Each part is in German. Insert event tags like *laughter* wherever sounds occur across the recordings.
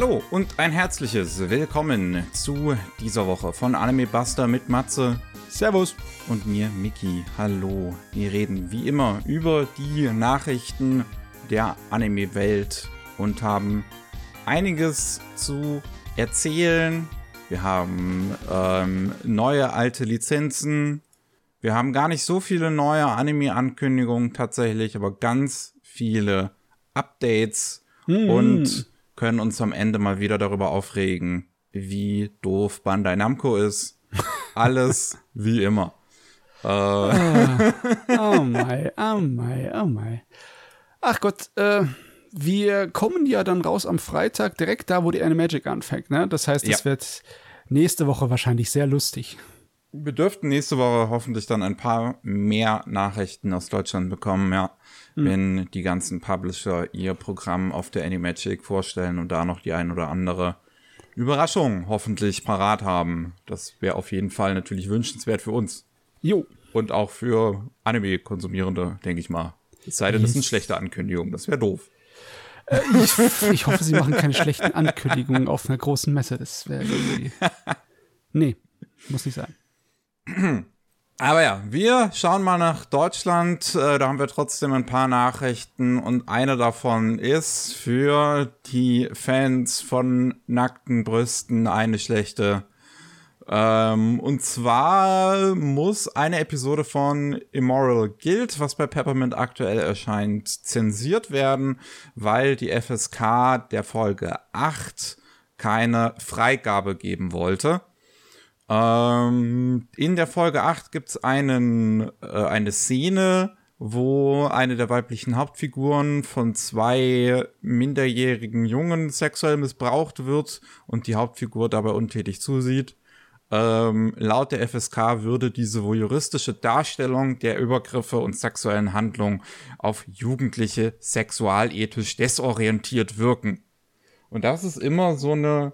Hallo und ein herzliches Willkommen zu dieser Woche von Anime Buster mit Matze. Servus. Und mir, Miki. Hallo. Wir reden wie immer über die Nachrichten der Anime-Welt und haben einiges zu erzählen. Wir haben ähm, neue alte Lizenzen. Wir haben gar nicht so viele neue Anime-Ankündigungen tatsächlich, aber ganz viele Updates mm. und können uns am Ende mal wieder darüber aufregen, wie doof Bandai Namco ist. Alles *laughs* wie immer. Äh. Oh, *laughs* oh my, oh my, oh my. Ach Gott, äh, wir kommen ja dann raus am Freitag, direkt da, wo die Animagic anfängt. Ne? Das heißt, es ja. wird nächste Woche wahrscheinlich sehr lustig. Wir dürften nächste Woche hoffentlich dann ein paar mehr Nachrichten aus Deutschland bekommen, ja. Mhm. Wenn die ganzen Publisher ihr Programm auf der Animagic vorstellen und da noch die ein oder andere Überraschung hoffentlich parat haben. Das wäre auf jeden Fall natürlich wünschenswert für uns. Jo. Und auch für Anime-Konsumierende, denke ich mal. Es sei denn, das sind schlechte Ankündigungen. Das wäre doof. Äh, ich, *laughs* ich, hoffe, sie machen keine schlechten Ankündigungen auf einer großen Messe. Das wäre irgendwie. *laughs* Nee, muss nicht sein. *clears throat* Aber ja, wir schauen mal nach Deutschland. Äh, da haben wir trotzdem ein paar Nachrichten und eine davon ist für die Fans von nackten Brüsten eine schlechte. Ähm, und zwar muss eine Episode von Immoral Guild, was bei Peppermint aktuell erscheint, zensiert werden, weil die FSK der Folge 8 keine Freigabe geben wollte. Ähm, in der Folge 8 gibt es einen, äh, eine Szene, wo eine der weiblichen Hauptfiguren von zwei minderjährigen Jungen sexuell missbraucht wird und die Hauptfigur dabei untätig zusieht. Ähm, laut der FSK würde diese voyeuristische Darstellung der Übergriffe und sexuellen Handlungen auf Jugendliche sexualethisch desorientiert wirken. Und das ist immer so eine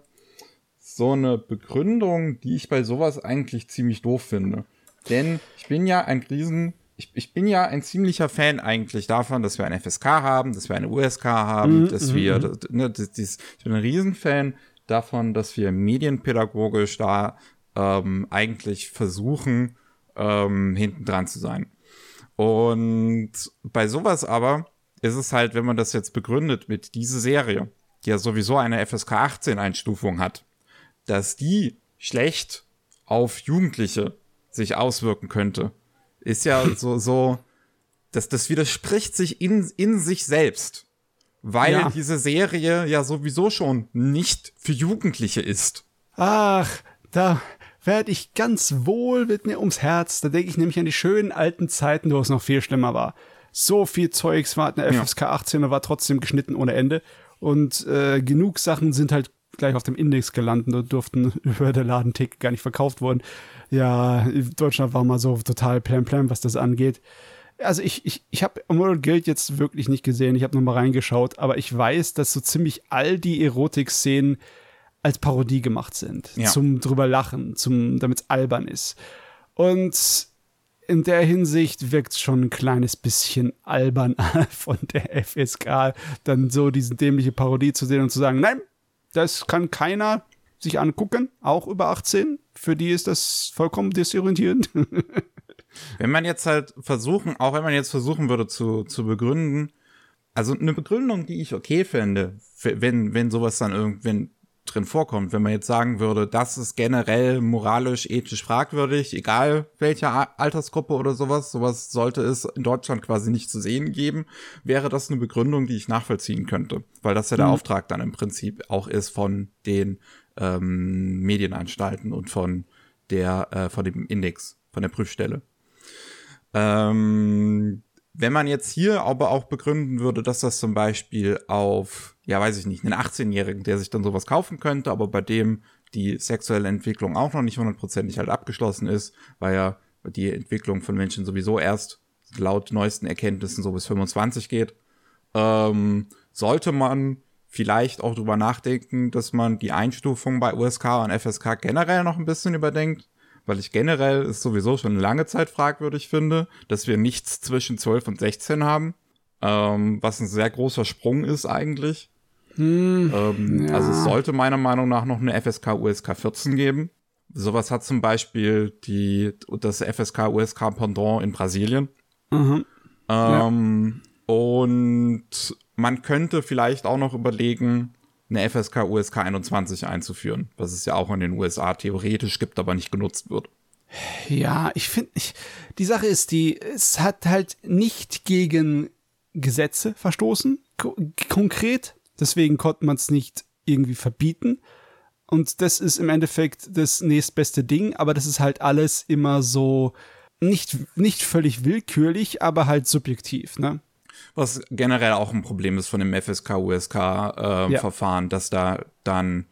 so eine Begründung, die ich bei sowas eigentlich ziemlich doof finde. Denn ich bin ja ein riesen, ich, ich bin ja ein ziemlicher Fan eigentlich davon, dass wir eine FSK haben, dass wir eine USK haben, mm, dass mm, wir, mm. Ne, das, das, ich bin ein Riesenfan davon, dass wir medienpädagogisch da ähm, eigentlich versuchen, ähm, hinten dran zu sein. Und bei sowas aber ist es halt, wenn man das jetzt begründet mit dieser Serie, die ja sowieso eine FSK 18 Einstufung hat, dass die schlecht auf Jugendliche sich auswirken könnte, ist ja *laughs* so, so, dass das widerspricht sich in, in sich selbst. Weil ja. diese Serie ja sowieso schon nicht für Jugendliche ist. Ach, da werde ich ganz wohl mit mir ums Herz. Da denke ich nämlich an die schönen alten Zeiten, wo es noch viel schlimmer war. So viel Zeugs war eine FSK 18 und war trotzdem geschnitten ohne Ende. Und äh, genug Sachen sind halt gleich auf dem Index gelandet und durften *laughs* über der Ladentick gar nicht verkauft worden. Ja, Deutschland war mal so total plan plan, was das angeht. Also ich, ich, ich habe Emerald Guild jetzt wirklich nicht gesehen, ich habe nochmal reingeschaut, aber ich weiß, dass so ziemlich all die Erotik-Szenen als Parodie gemacht sind. Ja. Zum drüber lachen, zum, damit es albern ist. Und in der Hinsicht wirkt es schon ein kleines bisschen albern *laughs* von der FSK, dann so diese dämliche Parodie zu sehen und zu sagen, nein, das kann keiner sich angucken, auch über 18. Für die ist das vollkommen desorientierend. *laughs* wenn man jetzt halt versuchen, auch wenn man jetzt versuchen würde zu, zu begründen, also eine Begründung, die ich okay fände, wenn, wenn sowas dann irgendwann drin vorkommt. Wenn man jetzt sagen würde, das ist generell moralisch, ethisch fragwürdig, egal welche Altersgruppe oder sowas, sowas sollte es in Deutschland quasi nicht zu sehen geben, wäre das eine Begründung, die ich nachvollziehen könnte. Weil das ja der mhm. Auftrag dann im Prinzip auch ist von den ähm, Medienanstalten und von der, äh, von dem Index, von der Prüfstelle. Ähm, wenn man jetzt hier aber auch begründen würde, dass das zum Beispiel auf, ja, weiß ich nicht, einen 18-Jährigen, der sich dann sowas kaufen könnte, aber bei dem die sexuelle Entwicklung auch noch nicht hundertprozentig halt abgeschlossen ist, weil ja die Entwicklung von Menschen sowieso erst laut neuesten Erkenntnissen so bis 25 geht, ähm, sollte man vielleicht auch drüber nachdenken, dass man die Einstufung bei USK und FSK generell noch ein bisschen überdenkt, weil ich generell es sowieso schon lange Zeit fragwürdig finde, dass wir nichts zwischen 12 und 16 haben, ähm, was ein sehr großer Sprung ist eigentlich. Hm, ähm, ja. Also es sollte meiner Meinung nach noch eine FSK USK 14 geben. Sowas hat zum Beispiel die, das FSK USK Pendant in Brasilien. Mhm. Ähm, ja. Und man könnte vielleicht auch noch überlegen, eine FSK USK 21 einzuführen, was es ja auch in den USA theoretisch gibt, aber nicht genutzt wird. Ja, ich finde, die Sache ist die, es hat halt nicht gegen Gesetze verstoßen, ko konkret. Deswegen konnte man es nicht irgendwie verbieten. Und das ist im Endeffekt das nächstbeste Ding, aber das ist halt alles immer so nicht, nicht völlig willkürlich, aber halt subjektiv, ne? Was generell auch ein Problem ist von dem FSK-USK-Verfahren, äh, ja. dass da dann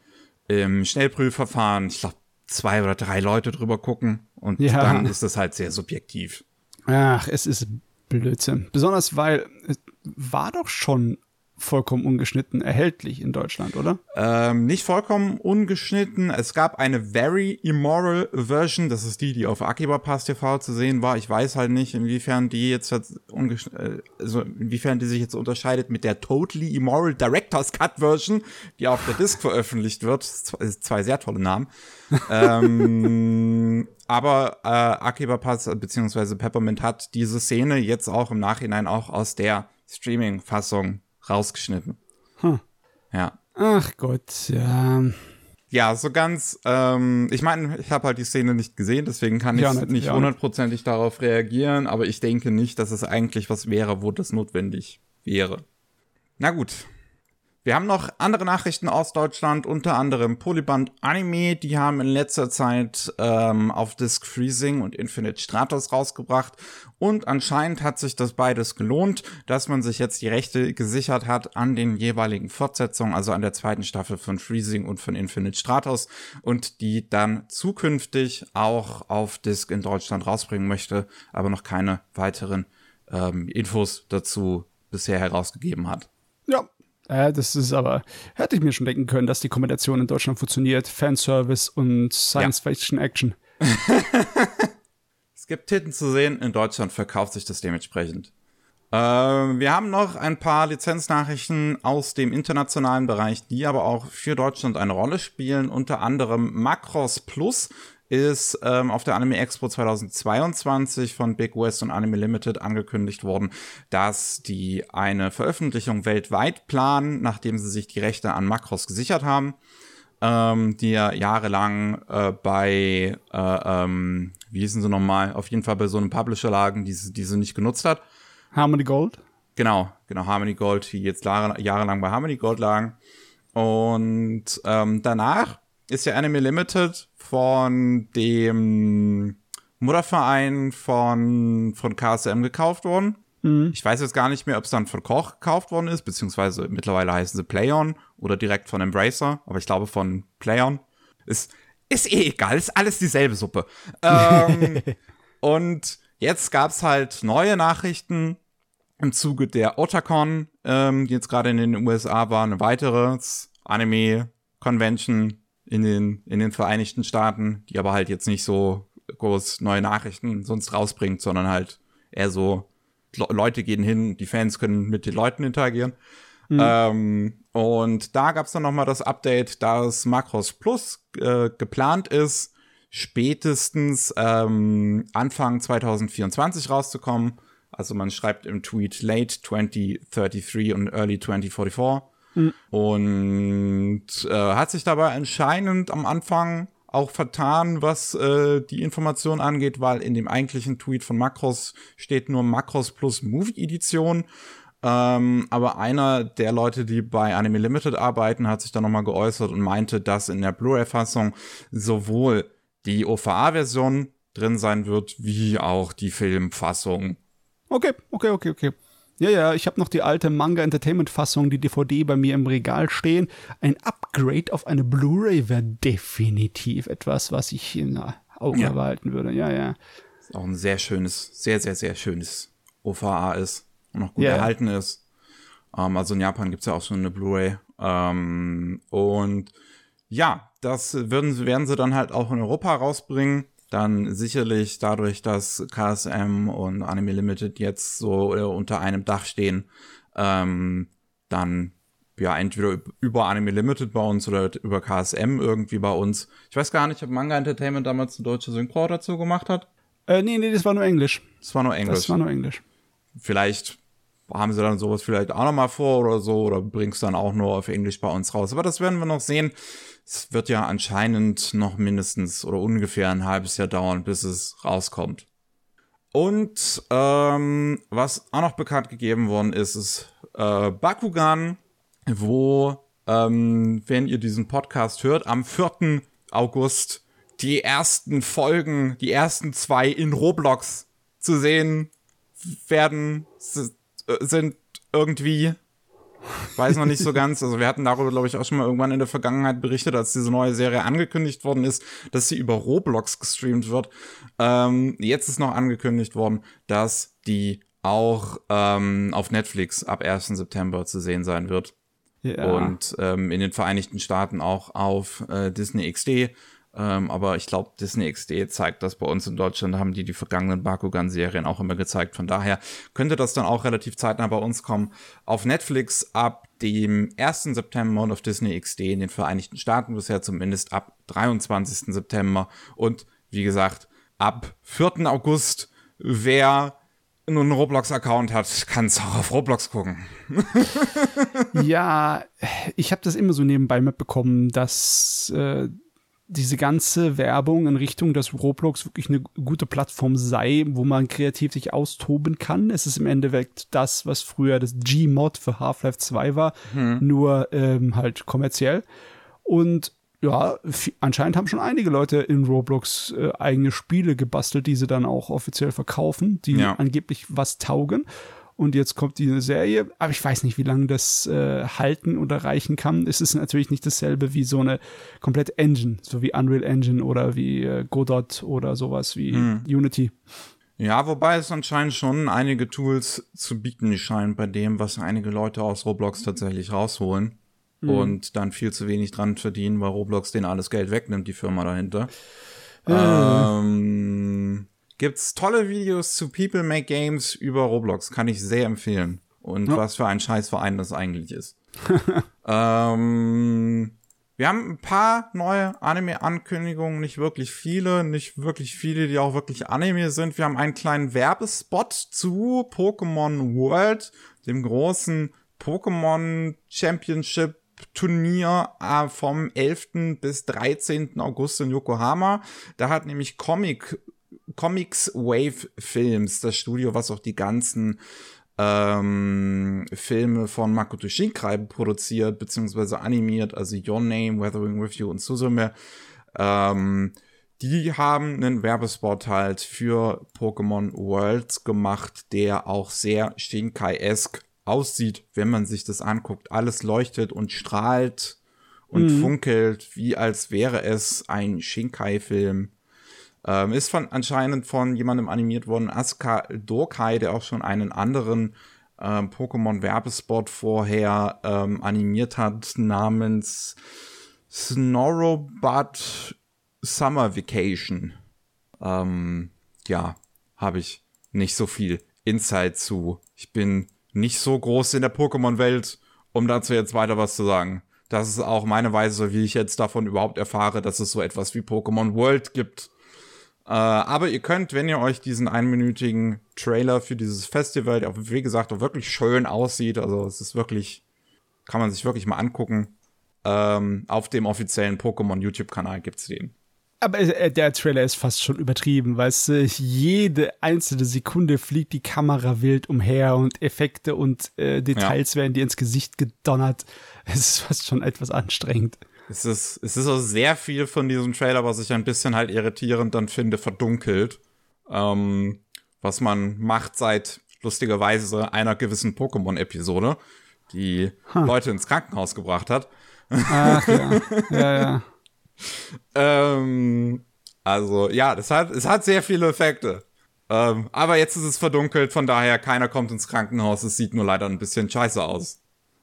im Schnellprüfverfahren, ich glaube, zwei oder drei Leute drüber gucken und ja. dann ist das halt sehr subjektiv. Ach, es ist Blödsinn. Besonders weil es war doch schon vollkommen ungeschnitten erhältlich in Deutschland, oder? Ähm, nicht vollkommen ungeschnitten. Es gab eine Very Immoral Version. Das ist die, die auf Akiba Pass TV zu sehen war. Ich weiß halt nicht, inwiefern die jetzt äh, also inwiefern die sich jetzt unterscheidet mit der Totally Immoral Director's Cut Version, die auf der Disc veröffentlicht wird. Zwei sehr tolle Namen. ähm, *laughs* aber äh, Akiba Pass bzw. Peppermint hat diese Szene jetzt auch im Nachhinein auch aus der Streaming-Fassung rausgeschnitten. Hm. Ja. Ach Gott, ja. Ja, so ganz, ähm, ich meine, ich habe halt die Szene nicht gesehen, deswegen kann ich ja, nicht hundertprozentig darauf reagieren, aber ich denke nicht, dass es eigentlich was wäre, wo das notwendig wäre. Na gut, wir haben noch andere Nachrichten aus Deutschland, unter anderem Polyband Anime. Die haben in letzter Zeit ähm, auf Disc Freezing und Infinite Stratos rausgebracht. Und anscheinend hat sich das beides gelohnt, dass man sich jetzt die Rechte gesichert hat an den jeweiligen Fortsetzungen, also an der zweiten Staffel von Freezing und von Infinite Stratos und die dann zukünftig auch auf Disc in Deutschland rausbringen möchte, aber noch keine weiteren ähm, Infos dazu bisher herausgegeben hat. Ja, äh, das ist aber, hätte ich mir schon denken können, dass die Kombination in Deutschland funktioniert. Fanservice und Science-Fiction-Action. *laughs* es gibt Titten zu sehen, in Deutschland verkauft sich das dementsprechend. Äh, wir haben noch ein paar Lizenznachrichten aus dem internationalen Bereich, die aber auch für Deutschland eine Rolle spielen. Unter anderem Macross Plus ist ähm, auf der Anime Expo 2022 von Big West und Anime Limited angekündigt worden, dass die eine Veröffentlichung weltweit planen, nachdem sie sich die Rechte an Makros gesichert haben, ähm, die ja jahrelang äh, bei, äh, ähm, wie hießen sie nochmal, auf jeden Fall bei so einem Publisher lagen, die, die sie nicht genutzt hat. Harmony Gold? Genau, genau, Harmony Gold, die jetzt jahrelang bei Harmony Gold lagen. Und ähm, danach ist ja Anime Limited von dem Mutterverein von, von KSM gekauft worden. Mhm. Ich weiß jetzt gar nicht mehr, ob es dann von Koch gekauft worden ist, beziehungsweise mittlerweile heißen sie Playon oder direkt von Embracer, aber ich glaube von Playon. Ist, ist eh egal, ist alles dieselbe Suppe. ähm, *laughs* und jetzt gab es halt neue Nachrichten im Zuge der Otakon, ähm, die jetzt gerade in den USA war, eine weitere Anime-Convention in den, in den Vereinigten Staaten, die aber halt jetzt nicht so groß neue Nachrichten sonst rausbringt, sondern halt eher so, Leute gehen hin, die Fans können mit den Leuten interagieren. Mhm. Ähm, und da gab es dann nochmal das Update, dass Macros Plus äh, geplant ist, spätestens ähm, Anfang 2024 rauszukommen. Also man schreibt im Tweet late 2033 und early 2044. Mhm. Und äh, hat sich dabei anscheinend am Anfang auch vertan, was äh, die Information angeht, weil in dem eigentlichen Tweet von Macros steht nur Macros plus Movie Edition. Ähm, aber einer der Leute, die bei Anime Limited arbeiten, hat sich da nochmal geäußert und meinte, dass in der Blu-ray-Fassung sowohl die OVA-Version drin sein wird, wie auch die Filmfassung. Okay, okay, okay, okay. Ja, ja, ich habe noch die alte Manga Entertainment Fassung, die DVD bei mir im Regal stehen. Ein Upgrade auf eine Blu-ray wäre definitiv etwas, was ich in Augen ja. behalten würde. Ja, ja. Ist auch ein sehr schönes, sehr, sehr, sehr schönes OVA ist und noch gut ja. erhalten ist. Ähm, also in Japan gibt es ja auch schon eine Blu-ray. Ähm, und ja, das würden, werden sie dann halt auch in Europa rausbringen dann sicherlich dadurch, dass KSM und Anime Limited jetzt so unter einem Dach stehen, ähm, dann ja, entweder über Anime Limited bei uns oder über KSM irgendwie bei uns. Ich weiß gar nicht, ob Manga Entertainment damals eine deutsche Synchro dazu gemacht hat. Äh, nee, nee, das war nur Englisch. Das war nur Englisch. Das war nur Englisch. Vielleicht haben sie dann sowas vielleicht auch nochmal vor oder so oder bringst dann auch nur auf Englisch bei uns raus. Aber das werden wir noch sehen. Es wird ja anscheinend noch mindestens oder ungefähr ein halbes Jahr dauern, bis es rauskommt. Und ähm, was auch noch bekannt gegeben worden ist, ist äh, Bakugan, wo, ähm, wenn ihr diesen Podcast hört, am 4. August die ersten Folgen, die ersten zwei in Roblox zu sehen werden, sind irgendwie Weiß noch nicht so ganz. Also wir hatten darüber, glaube ich, auch schon mal irgendwann in der Vergangenheit berichtet, als diese neue Serie angekündigt worden ist, dass sie über Roblox gestreamt wird. Ähm, jetzt ist noch angekündigt worden, dass die auch ähm, auf Netflix ab 1. September zu sehen sein wird. Ja. Und ähm, in den Vereinigten Staaten auch auf äh, Disney XD. Ähm, aber ich glaube, Disney XD zeigt das bei uns in Deutschland, haben die die vergangenen Bakugan-Serien auch immer gezeigt. Von daher könnte das dann auch relativ zeitnah bei uns kommen. Auf Netflix ab dem 1. September und auf Disney XD in den Vereinigten Staaten bisher zumindest ab 23. September. Und wie gesagt, ab 4. August, wer nur einen Roblox-Account hat, kann es auch auf Roblox gucken. *laughs* ja, ich habe das immer so nebenbei mitbekommen, dass äh, diese ganze Werbung in Richtung, dass Roblox wirklich eine gute Plattform sei, wo man kreativ sich austoben kann. Es ist im Endeffekt das, was früher das Gmod für Half-Life 2 war, hm. nur ähm, halt kommerziell. Und ja, anscheinend haben schon einige Leute in Roblox äh, eigene Spiele gebastelt, die sie dann auch offiziell verkaufen, die ja. angeblich was taugen und jetzt kommt die Serie. Aber ich weiß nicht, wie lange das äh, halten oder reichen kann. Es ist natürlich nicht dasselbe wie so eine komplette Engine, so wie Unreal Engine oder wie äh, Godot oder sowas wie hm. Unity. Ja, wobei es anscheinend schon einige Tools zu bieten scheint bei dem, was einige Leute aus Roblox tatsächlich rausholen mhm. und dann viel zu wenig dran verdienen, weil Roblox denen alles Geld wegnimmt, die Firma dahinter. Äh. Ähm, gibt's tolle Videos zu People Make Games über Roblox. Kann ich sehr empfehlen. Und ja. was für ein Scheißverein das eigentlich ist. *laughs* ähm, wir haben ein paar neue Anime-Ankündigungen, nicht wirklich viele, nicht wirklich viele, die auch wirklich Anime sind. Wir haben einen kleinen Werbespot zu Pokémon World, dem großen Pokémon Championship Turnier äh, vom 11. bis 13. August in Yokohama. Da hat nämlich Comic Comics Wave Films, das Studio, was auch die ganzen ähm, Filme von Makoto Shinkai produziert, beziehungsweise animiert, also Your Name, Weathering With You und Suzume. Ähm, die haben einen Werbespot halt für Pokémon Worlds gemacht, der auch sehr Shinkai-esque aussieht, wenn man sich das anguckt. Alles leuchtet und strahlt und mhm. funkelt, wie als wäre es ein Shinkai-Film. Ähm, ist von, anscheinend von jemandem animiert worden, Asuka Dokai, der auch schon einen anderen ähm, Pokémon-Werbespot vorher ähm, animiert hat, namens Snorrobud Summer Vacation. Ähm, ja, habe ich nicht so viel Insight zu. Ich bin nicht so groß in der Pokémon-Welt, um dazu jetzt weiter was zu sagen. Das ist auch meine Weise, wie ich jetzt davon überhaupt erfahre, dass es so etwas wie Pokémon World gibt. Äh, aber ihr könnt, wenn ihr euch diesen einminütigen Trailer für dieses Festival, der wie gesagt auch wirklich schön aussieht, also es ist wirklich, kann man sich wirklich mal angucken, ähm, auf dem offiziellen Pokémon YouTube-Kanal gibt's den. Aber äh, der Trailer ist fast schon übertrieben, weil es äh, jede einzelne Sekunde fliegt die Kamera wild umher und Effekte und äh, Details ja. werden dir ins Gesicht gedonnert. *laughs* Es ist fast schon etwas anstrengend. Es ist, es ist auch sehr viel von diesem Trailer, was ich ein bisschen halt irritierend dann finde, verdunkelt. Ähm, was man macht seit lustigerweise einer gewissen Pokémon-Episode, die huh. Leute ins Krankenhaus gebracht hat. Ach ja, ja, ja. *laughs* ähm, also ja, das hat, es hat sehr viele Effekte. Ähm, aber jetzt ist es verdunkelt, von daher keiner kommt ins Krankenhaus. Es sieht nur leider ein bisschen scheiße aus.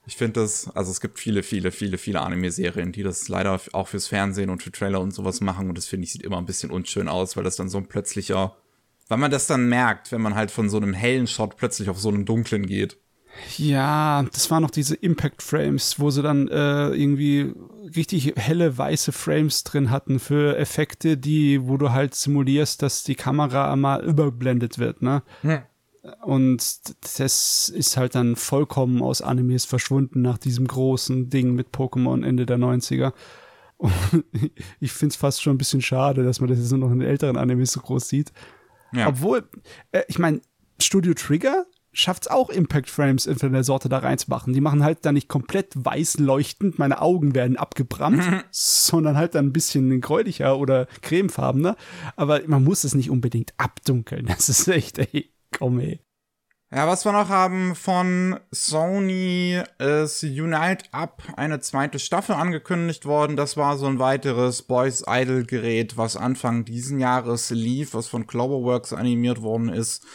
Ich finde das, also es gibt viele, viele, viele, viele Anime-Serien, die das leider auch fürs Fernsehen und für Trailer und sowas machen und das finde ich sieht immer ein bisschen unschön aus, weil das dann so ein plötzlicher, weil man das dann merkt, wenn man halt von so einem hellen Shot plötzlich auf so einen dunklen geht. Ja, das waren noch diese Impact Frames, wo sie dann äh, irgendwie richtig helle weiße Frames drin hatten für Effekte, die, wo du halt simulierst, dass die Kamera einmal überblendet wird, ne? Hm. Und das ist halt dann vollkommen aus Animes verschwunden nach diesem großen Ding mit Pokémon Ende der 90er. Und *laughs* ich find's fast schon ein bisschen schade, dass man das jetzt nur noch in älteren Animes so groß sieht. Ja. Obwohl, äh, ich meine, Studio Trigger schafft es auch Impact Frames in der Sorte da reinzumachen. Die machen halt dann nicht komplett weiß leuchtend, meine Augen werden abgebrannt, mhm. *laughs* sondern halt dann ein bisschen gräulicher oder cremefarbener. Aber man muss es nicht unbedingt abdunkeln. Das ist echt, ey, komm ey. Ja, was wir noch haben von Sony ist Unite Up, eine zweite Staffel angekündigt worden. Das war so ein weiteres Boys Idol Gerät, was Anfang diesen Jahres lief, was von Cloverworks animiert worden ist.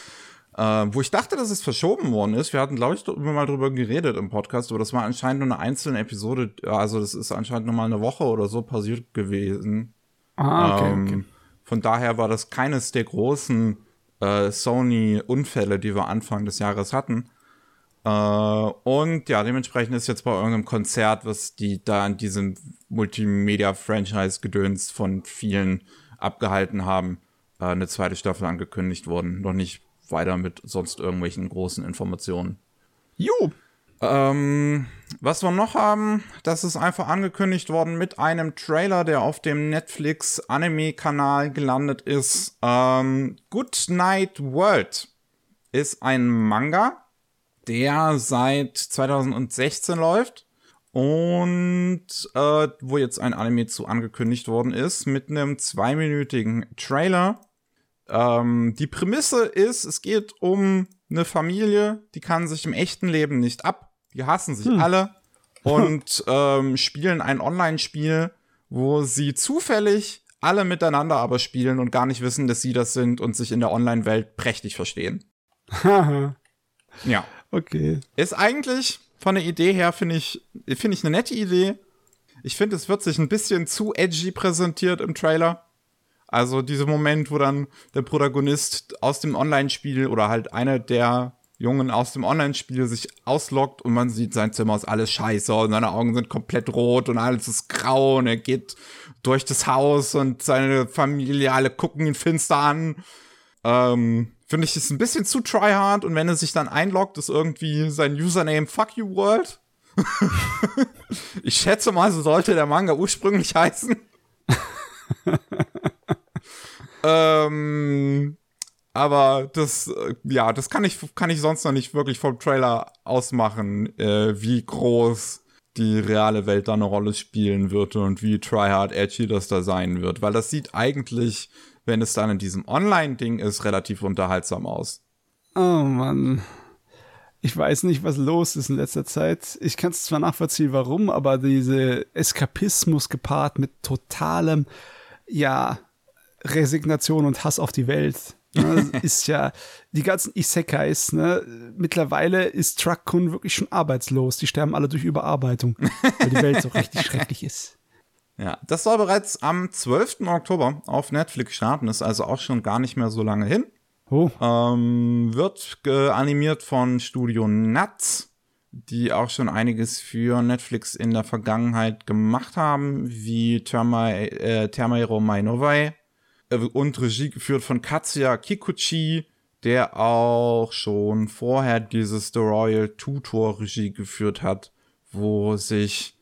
Äh, wo ich dachte, dass es verschoben worden ist. Wir hatten, glaube ich, immer mal drüber geredet im Podcast, aber das war anscheinend nur eine einzelne Episode. Also das ist anscheinend nur mal eine Woche oder so passiert gewesen. Ah, okay, ähm, okay. Von daher war das keines der großen äh, Sony-Unfälle, die wir Anfang des Jahres hatten. Äh, und ja, dementsprechend ist jetzt bei irgendeinem Konzert, was die da an diesem Multimedia-Franchise-Gedöns von vielen abgehalten haben, äh, eine zweite Staffel angekündigt worden. Noch nicht weiter mit sonst irgendwelchen großen Informationen. Jo. Ähm, was wir noch haben, das ist einfach angekündigt worden mit einem Trailer, der auf dem Netflix Anime-Kanal gelandet ist. Ähm, Good Night World ist ein Manga, der seit 2016 läuft und äh, wo jetzt ein Anime zu angekündigt worden ist mit einem zweiminütigen Trailer ähm, die Prämisse ist, es geht um eine Familie, die kann sich im echten Leben nicht ab. Die hassen sich hm. alle *laughs* und ähm, spielen ein Online-Spiel, wo sie zufällig alle miteinander aber spielen und gar nicht wissen, dass sie das sind und sich in der Online-Welt prächtig verstehen. *laughs* ja. Okay. Ist eigentlich von der Idee her, finde ich, finde ich eine nette Idee. Ich finde, es wird sich ein bisschen zu edgy präsentiert im Trailer. Also dieser Moment, wo dann der Protagonist aus dem Online-Spiel oder halt einer der Jungen aus dem Online-Spiel sich ausloggt und man sieht, sein Zimmer ist alles scheiße und seine Augen sind komplett rot und alles ist grau und er geht durch das Haus und seine Familie, alle gucken ihn finster an. Ähm, Finde ich, ist ein bisschen zu tryhard und wenn er sich dann einloggt, ist irgendwie sein Username Fuck You World. *laughs* ich schätze mal, so sollte der Manga ursprünglich *laughs* heißen. *laughs* Ähm, aber das, äh, ja, das kann ich, kann ich sonst noch nicht wirklich vom Trailer ausmachen, äh, wie groß die reale Welt da eine Rolle spielen wird und wie tryhard edgy das da sein wird. Weil das sieht eigentlich, wenn es dann in diesem Online-Ding ist, relativ unterhaltsam aus. Oh Mann. Ich weiß nicht, was los ist in letzter Zeit. Ich kann es zwar nachvollziehen, warum, aber diese Eskapismus gepaart mit totalem, ja, Resignation und Hass auf die Welt. Ne, ist ja, die ganzen Isekais, ne, mittlerweile ist Truck-Kun wirklich schon arbeitslos. Die sterben alle durch Überarbeitung, weil die Welt so richtig *laughs* schrecklich ist. Ja, das soll bereits am 12. Oktober auf Netflix starten, ist also auch schon gar nicht mehr so lange hin. Oh. Ähm, wird animiert von Studio Nuts, die auch schon einiges für Netflix in der Vergangenheit gemacht haben, wie Terma, äh, Termaero Mainovai äh, und Regie geführt von Katsuya Kikuchi, der auch schon vorher dieses The Royal Tutor Regie geführt hat, wo sich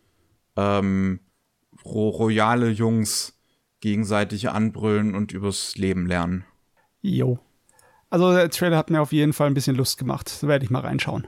ähm, royale Jungs gegenseitig anbrüllen und übers Leben lernen. Jo. Also der Trailer hat mir auf jeden Fall ein bisschen Lust gemacht. Da werde ich mal reinschauen.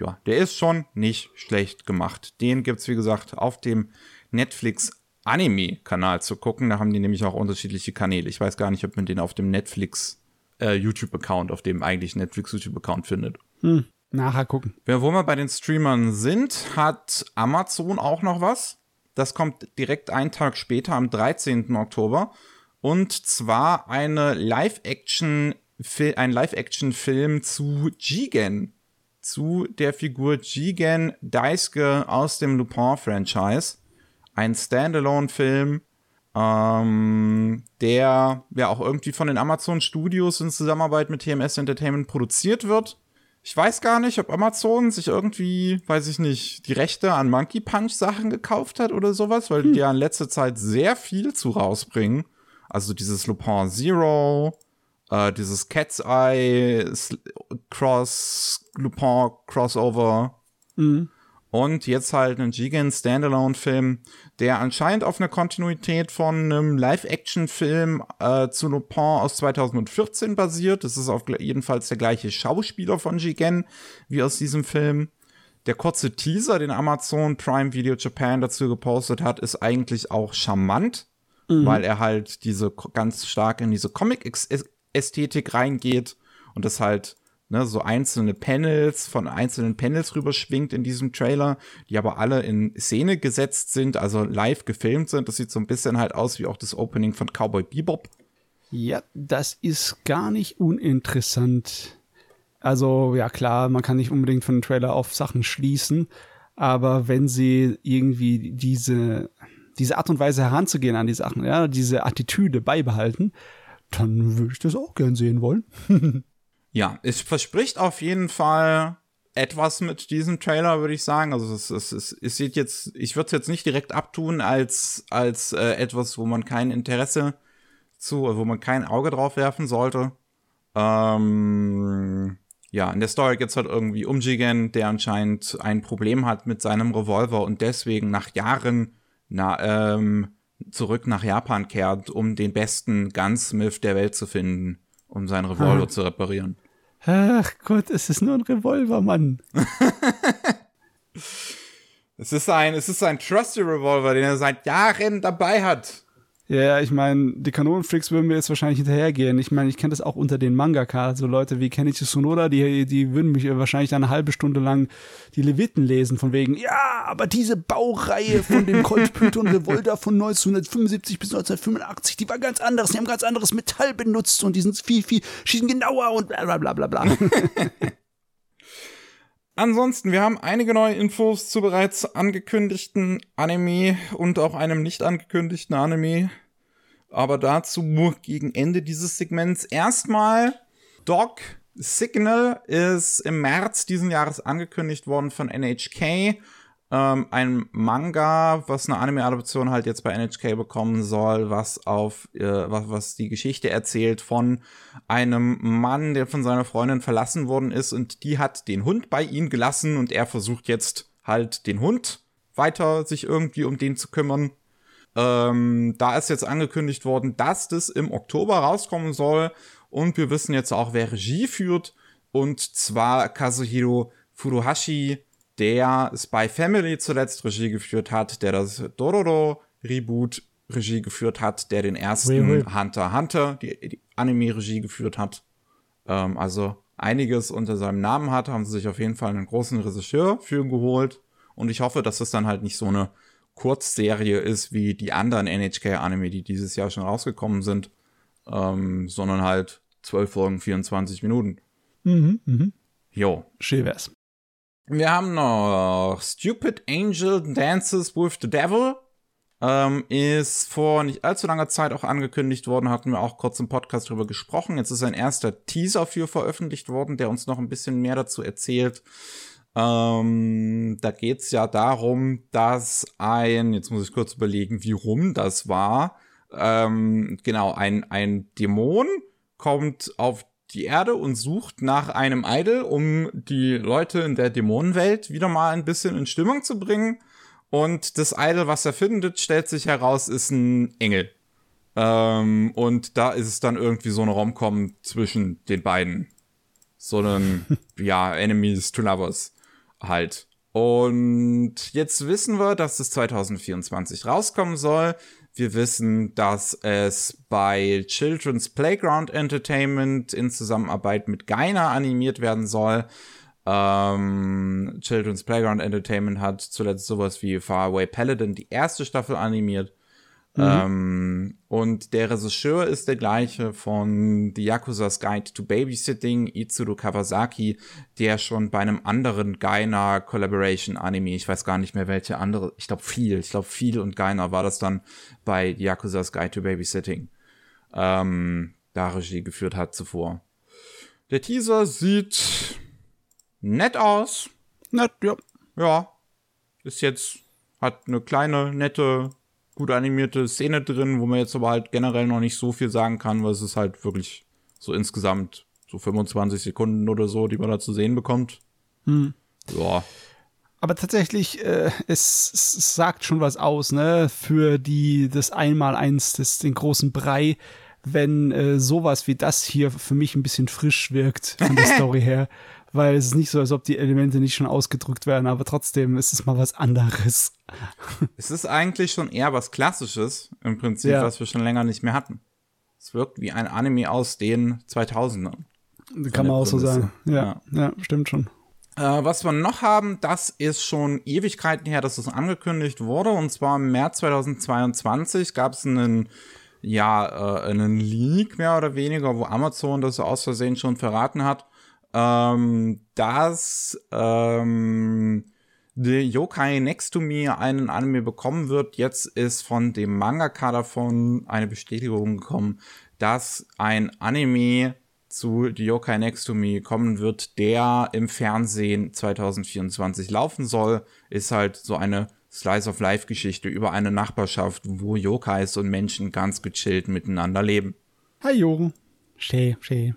Ja, der ist schon nicht schlecht gemacht. Den gibt's wie gesagt auf dem Netflix Anime-Kanal zu gucken. Da haben die nämlich auch unterschiedliche Kanäle. Ich weiß gar nicht, ob man den auf dem Netflix äh, YouTube-Account, auf dem eigentlich Netflix YouTube-Account findet. Hm, nachher gucken. Ja, wo wir bei den Streamern sind, hat Amazon auch noch was. Das kommt direkt einen Tag später, am 13. Oktober. Und zwar eine Live-Action, ein Live-Action-Film zu Jigen. Zu der Figur Jigen Daisuke aus dem Lupin-Franchise ein Standalone-Film, ähm, der ja auch irgendwie von den Amazon Studios in Zusammenarbeit mit TMS Entertainment produziert wird. Ich weiß gar nicht, ob Amazon sich irgendwie, weiß ich nicht, die Rechte an Monkey Punch Sachen gekauft hat oder sowas, weil hm. die ja in letzter Zeit sehr viel zu rausbringen. Also dieses Lupin Zero, äh, dieses Cat's Eye Cross, Lupin Crossover. Mhm. Und jetzt halt ein Gigan Standalone-Film, der anscheinend auf einer Kontinuität von einem Live-Action-Film äh, zu Lupin aus 2014 basiert. Das ist auf jedenfalls der gleiche Schauspieler von Jigen wie aus diesem Film. Der kurze Teaser, den Amazon Prime Video Japan dazu gepostet hat, ist eigentlich auch charmant, mhm. weil er halt diese ganz stark in diese Comic-Ästhetik reingeht und das halt ne, so einzelne Panels von einzelnen Panels rüberschwingt in diesem Trailer, die aber alle in Szene gesetzt sind, also live gefilmt sind. Das sieht so ein bisschen halt aus wie auch das Opening von Cowboy Bebop. Ja, das ist gar nicht uninteressant. Also, ja klar, man kann nicht unbedingt von dem Trailer auf Sachen schließen, aber wenn sie irgendwie diese, diese Art und Weise heranzugehen an die Sachen, ja, diese Attitüde beibehalten, dann würde ich das auch gern sehen wollen. *laughs* Ja, es verspricht auf jeden Fall etwas mit diesem Trailer, würde ich sagen. Also es, es, es, es sieht jetzt, ich würde es jetzt nicht direkt abtun als, als äh, etwas, wo man kein Interesse zu, wo man kein Auge drauf werfen sollte. Ähm, ja, in der Story geht's halt irgendwie um Jigen, der anscheinend ein Problem hat mit seinem Revolver und deswegen nach Jahren na, ähm, zurück nach Japan kehrt, um den besten Gunsmith der Welt zu finden, um seinen Revolver hm. zu reparieren. Ach Gott, es ist nur ein Revolver, Mann. *laughs* es ist ein, es ist ein Trusty Revolver, den er seit Jahren dabei hat. Ja, ich meine, die Kanonenfreaks würden mir jetzt wahrscheinlich hinterhergehen. Ich meine, ich kenne das auch unter den Mangaka, so Leute wie Kenichi Sonoda, die, die würden mich wahrscheinlich eine halbe Stunde lang die Leviten lesen, von wegen, ja, aber diese Baureihe von dem Colt Python Revolver von 1975 bis 1985, die war ganz anders. Die haben ganz anderes Metall benutzt und die sind viel, viel, schießen genauer und bla bla bla bla bla. *laughs* Ansonsten, wir haben einige neue Infos zu bereits angekündigten Anime und auch einem nicht angekündigten Anime. Aber dazu gegen Ende dieses Segments erstmal Dog Signal ist im März diesen Jahres angekündigt worden von NHK ähm, ein Manga, was eine Anime-Adaption halt jetzt bei NHK bekommen soll, was auf, äh, was, was die Geschichte erzählt von einem Mann, der von seiner Freundin verlassen worden ist und die hat den Hund bei ihm gelassen und er versucht jetzt halt den Hund weiter sich irgendwie um den zu kümmern. Ähm, da ist jetzt angekündigt worden, dass das im Oktober rauskommen soll und wir wissen jetzt auch, wer Regie führt und zwar Kazuhiro Furuhashi, der Spy Family zuletzt Regie geführt hat, der das Dororo Reboot Regie geführt hat, der den ersten oui, oui. Hunter Hunter, die, die Anime-Regie geführt hat. Ähm, also einiges unter seinem Namen hat, haben sie sich auf jeden Fall einen großen Regisseur für geholt. Und ich hoffe, dass das dann halt nicht so eine Kurzserie ist wie die anderen NHK-Anime, die dieses Jahr schon rausgekommen sind, ähm, sondern halt 12 Folgen, 24 Minuten. Mhm, mhm. Jo. Schön wär's. Wir haben noch Stupid Angel Dances with the Devil. Ähm, ist vor nicht allzu langer Zeit auch angekündigt worden, hatten wir auch kurz im Podcast drüber gesprochen. Jetzt ist ein erster Teaser für veröffentlicht worden, der uns noch ein bisschen mehr dazu erzählt. Ähm, da geht's ja darum, dass ein, jetzt muss ich kurz überlegen, wie rum das war. Ähm, genau, ein, ein Dämon kommt auf die Erde und sucht nach einem Idol, um die Leute in der Dämonenwelt wieder mal ein bisschen in Stimmung zu bringen. Und das Idol, was er findet, stellt sich heraus, ist ein Engel. Ähm, und da ist es dann irgendwie so eine Romcom zwischen den beiden. So ein, *laughs* ja, Enemies to Lovers halt. Und jetzt wissen wir, dass es 2024 rauskommen soll. Wir wissen, dass es bei Children's Playground Entertainment in Zusammenarbeit mit Gaina animiert werden soll. Ähm, Children's Playground Entertainment hat zuletzt sowas wie Faraway Paladin die erste Staffel animiert. Mhm. Ähm, und der Regisseur ist der gleiche von The Yakuza's Guide to Babysitting, Itsuru Kawasaki, der schon bei einem anderen Gaina Collaboration Anime, ich weiß gar nicht mehr welche andere, ich glaube viel, ich glaube viel und Gaina war das dann bei The Yakuza's Guide to Babysitting, ähm, da Regie geführt hat zuvor. Der Teaser sieht nett aus. Nett, ja. Ja. Ist jetzt, hat eine kleine, nette, gut animierte Szene drin, wo man jetzt aber halt generell noch nicht so viel sagen kann, weil es ist halt wirklich so insgesamt so 25 Sekunden oder so, die man da zu sehen bekommt. Hm. Ja. Aber tatsächlich, äh, es, es, sagt schon was aus, ne, für die, das Einmaleins, das, den großen Brei, wenn äh, sowas wie das hier für mich ein bisschen frisch wirkt von der *laughs* Story her. Weil es ist nicht so, als ob die Elemente nicht schon ausgedrückt werden, aber trotzdem ist es mal was anderes. *laughs* Es ist eigentlich schon eher was Klassisches, im Prinzip, ja. was wir schon länger nicht mehr hatten. Es wirkt wie ein Anime aus den 2000ern. Kann man auch so sagen. Ja, ja, ja stimmt schon. Äh, was wir noch haben, das ist schon Ewigkeiten her, dass es angekündigt wurde. Und zwar im März 2022 gab es einen ja, äh, einen Leak mehr oder weniger, wo Amazon das aus Versehen schon verraten hat, ähm, dass ähm, The Yokai Next to Me einen Anime bekommen wird. Jetzt ist von dem Mangaka davon eine Bestätigung gekommen, dass ein Anime zu The Yokai Next to Me kommen wird, der im Fernsehen 2024 laufen soll. Ist halt so eine Slice of Life Geschichte über eine Nachbarschaft, wo Yokais und Menschen ganz gechillt miteinander leben. Hi Joren. Schä, schä.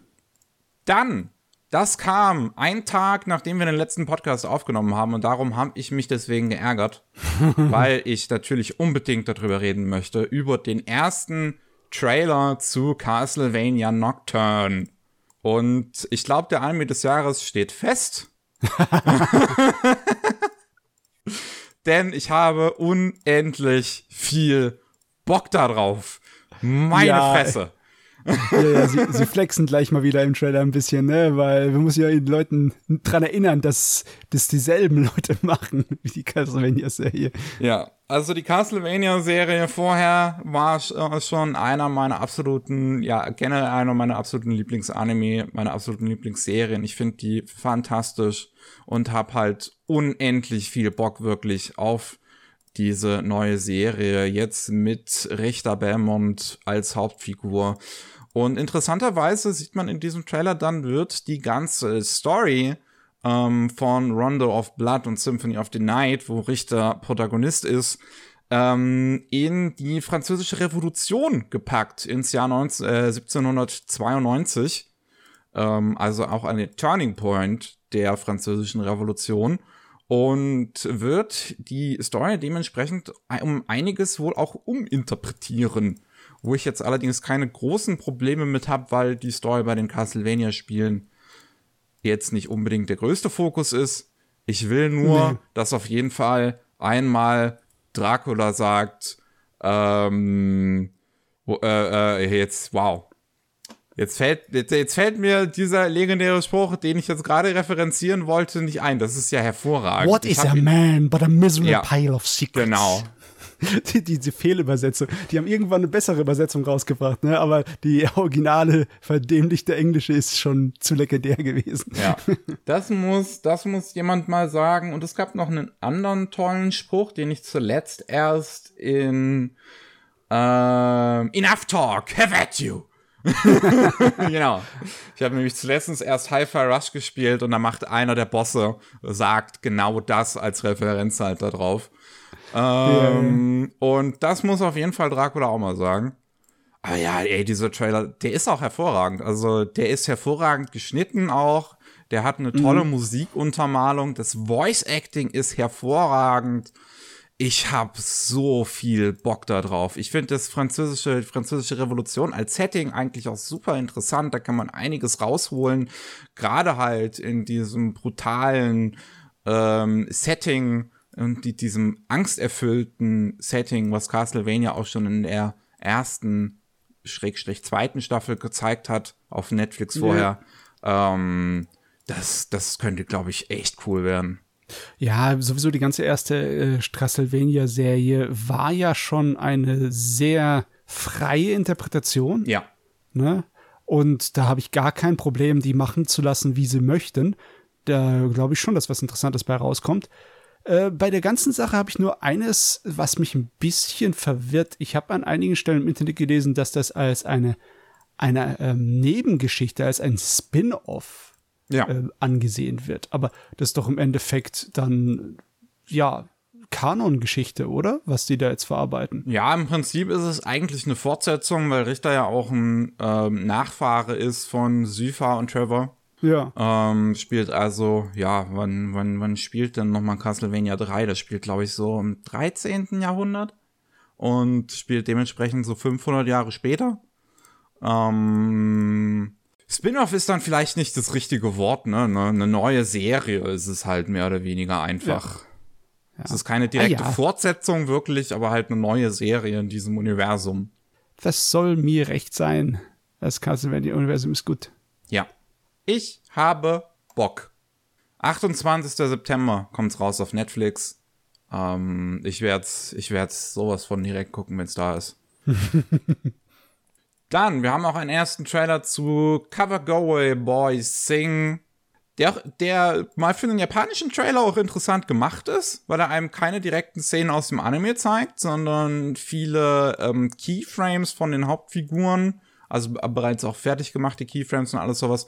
Dann, das kam ein Tag, nachdem wir den letzten Podcast aufgenommen haben und darum habe ich mich deswegen geärgert, *laughs* weil ich natürlich unbedingt darüber reden möchte, über den ersten Trailer zu Castlevania Nocturne. Und ich glaube, der Anime des Jahres steht fest. *laughs* *laughs* denn ich habe unendlich viel Bock darauf. Meine ja, Fresse. Ja, ja, sie, sie, flexen gleich mal wieder im Trailer ein bisschen, ne? Weil wir müssen ja den Leuten dran erinnern, dass das dieselben *laughs* Leute machen wie die Castlevania-Serie. Ja, also die Castlevania-Serie vorher war äh, schon einer meiner absoluten, ja, generell einer meiner absoluten Lieblingsanime, meiner absoluten Lieblingsserien. Ich finde die fantastisch und habe halt unendlich viel Bock wirklich auf diese neue Serie jetzt mit Richter Belmont als Hauptfigur. Und interessanterweise sieht man in diesem Trailer dann wird die ganze Story ähm, von Rondo of Blood und Symphony of the Night, wo Richter Protagonist ist, ähm, in die französische Revolution gepackt ins Jahr 19, äh, 1792. Ähm, also auch eine Turning Point der französischen Revolution und wird die Story dementsprechend um einiges wohl auch uminterpretieren. Wo ich jetzt allerdings keine großen Probleme mit habe, weil die Story bei den Castlevania-Spielen jetzt nicht unbedingt der größte Fokus ist. Ich will nur, nee. dass auf jeden Fall einmal Dracula sagt, ähm, äh, äh, jetzt, wow, Jetzt fällt, jetzt, jetzt, fällt mir dieser legendäre Spruch, den ich jetzt gerade referenzieren wollte, nicht ein. Das ist ja hervorragend. What is a man but a miserable ja, pile of secrets? Genau. *laughs* Die, diese Fehlübersetzung. Die haben irgendwann eine bessere Übersetzung rausgebracht, ne? Aber die originale, verdämlichte Englische ist schon zu legendär gewesen. Ja. *laughs* Das muss, das muss jemand mal sagen. Und es gab noch einen anderen tollen Spruch, den ich zuletzt erst in ähm, Enough Talk, have at you *laughs* genau. Ich habe nämlich zuletzt erst Hi-Fi Rush gespielt und da macht einer der Bosse, sagt genau das als Referenz halt da drauf. Ähm, yeah. Und das muss auf jeden Fall Dracula auch mal sagen. Aber ja, ey, dieser Trailer, der ist auch hervorragend. Also, der ist hervorragend geschnitten auch. Der hat eine tolle mhm. Musikuntermalung. Das Voice Acting ist hervorragend ich habe so viel Bock da drauf. Ich finde das französische, französische Revolution als Setting eigentlich auch super interessant. Da kann man einiges rausholen. Gerade halt in diesem brutalen ähm, Setting und die, diesem angsterfüllten Setting, was Castlevania auch schon in der ersten, Schrägstrich zweiten Staffel gezeigt hat, auf Netflix vorher. Ja. Ähm, das, das könnte, glaube ich, echt cool werden. Ja, sowieso die ganze erste äh, Castlevania-Serie war ja schon eine sehr freie Interpretation. Ja. Ne? Und da habe ich gar kein Problem, die machen zu lassen, wie sie möchten. Da glaube ich schon, dass was Interessantes bei rauskommt. Äh, bei der ganzen Sache habe ich nur eines, was mich ein bisschen verwirrt. Ich habe an einigen Stellen im Internet gelesen, dass das als eine, eine ähm, Nebengeschichte, als ein Spin-off ja. äh, angesehen wird. Aber das ist doch im Endeffekt dann, ja, Kanongeschichte, oder? Was die da jetzt verarbeiten. Ja, im Prinzip ist es eigentlich eine Fortsetzung, weil Richter ja auch ein ähm, Nachfahre ist von Sypha und Trevor. Ja. Ähm, spielt also, ja, wann, wann, wann spielt denn nochmal Castlevania 3? Das spielt, glaube ich, so im 13. Jahrhundert und spielt dementsprechend so 500 Jahre später. Ähm, Spin-off ist dann vielleicht nicht das richtige Wort, ne? ne? Eine neue Serie ist es halt mehr oder weniger einfach. Ja. Es ist keine direkte ah, ja. Fortsetzung wirklich, aber halt eine neue Serie in diesem Universum. Das soll mir recht sein. Das Castlevania-Universum ist gut. Ich habe Bock. 28. September kommt's raus auf Netflix. Ähm, ich werde ich werd's sowas von direkt gucken, wenn es da ist. *laughs* Dann, wir haben auch einen ersten Trailer zu Cover Go Away Boys Sing. Der, der mal für einen japanischen Trailer auch interessant gemacht ist, weil er einem keine direkten Szenen aus dem Anime zeigt, sondern viele ähm, Keyframes von den Hauptfiguren, also bereits auch fertig gemachte Keyframes und alles sowas,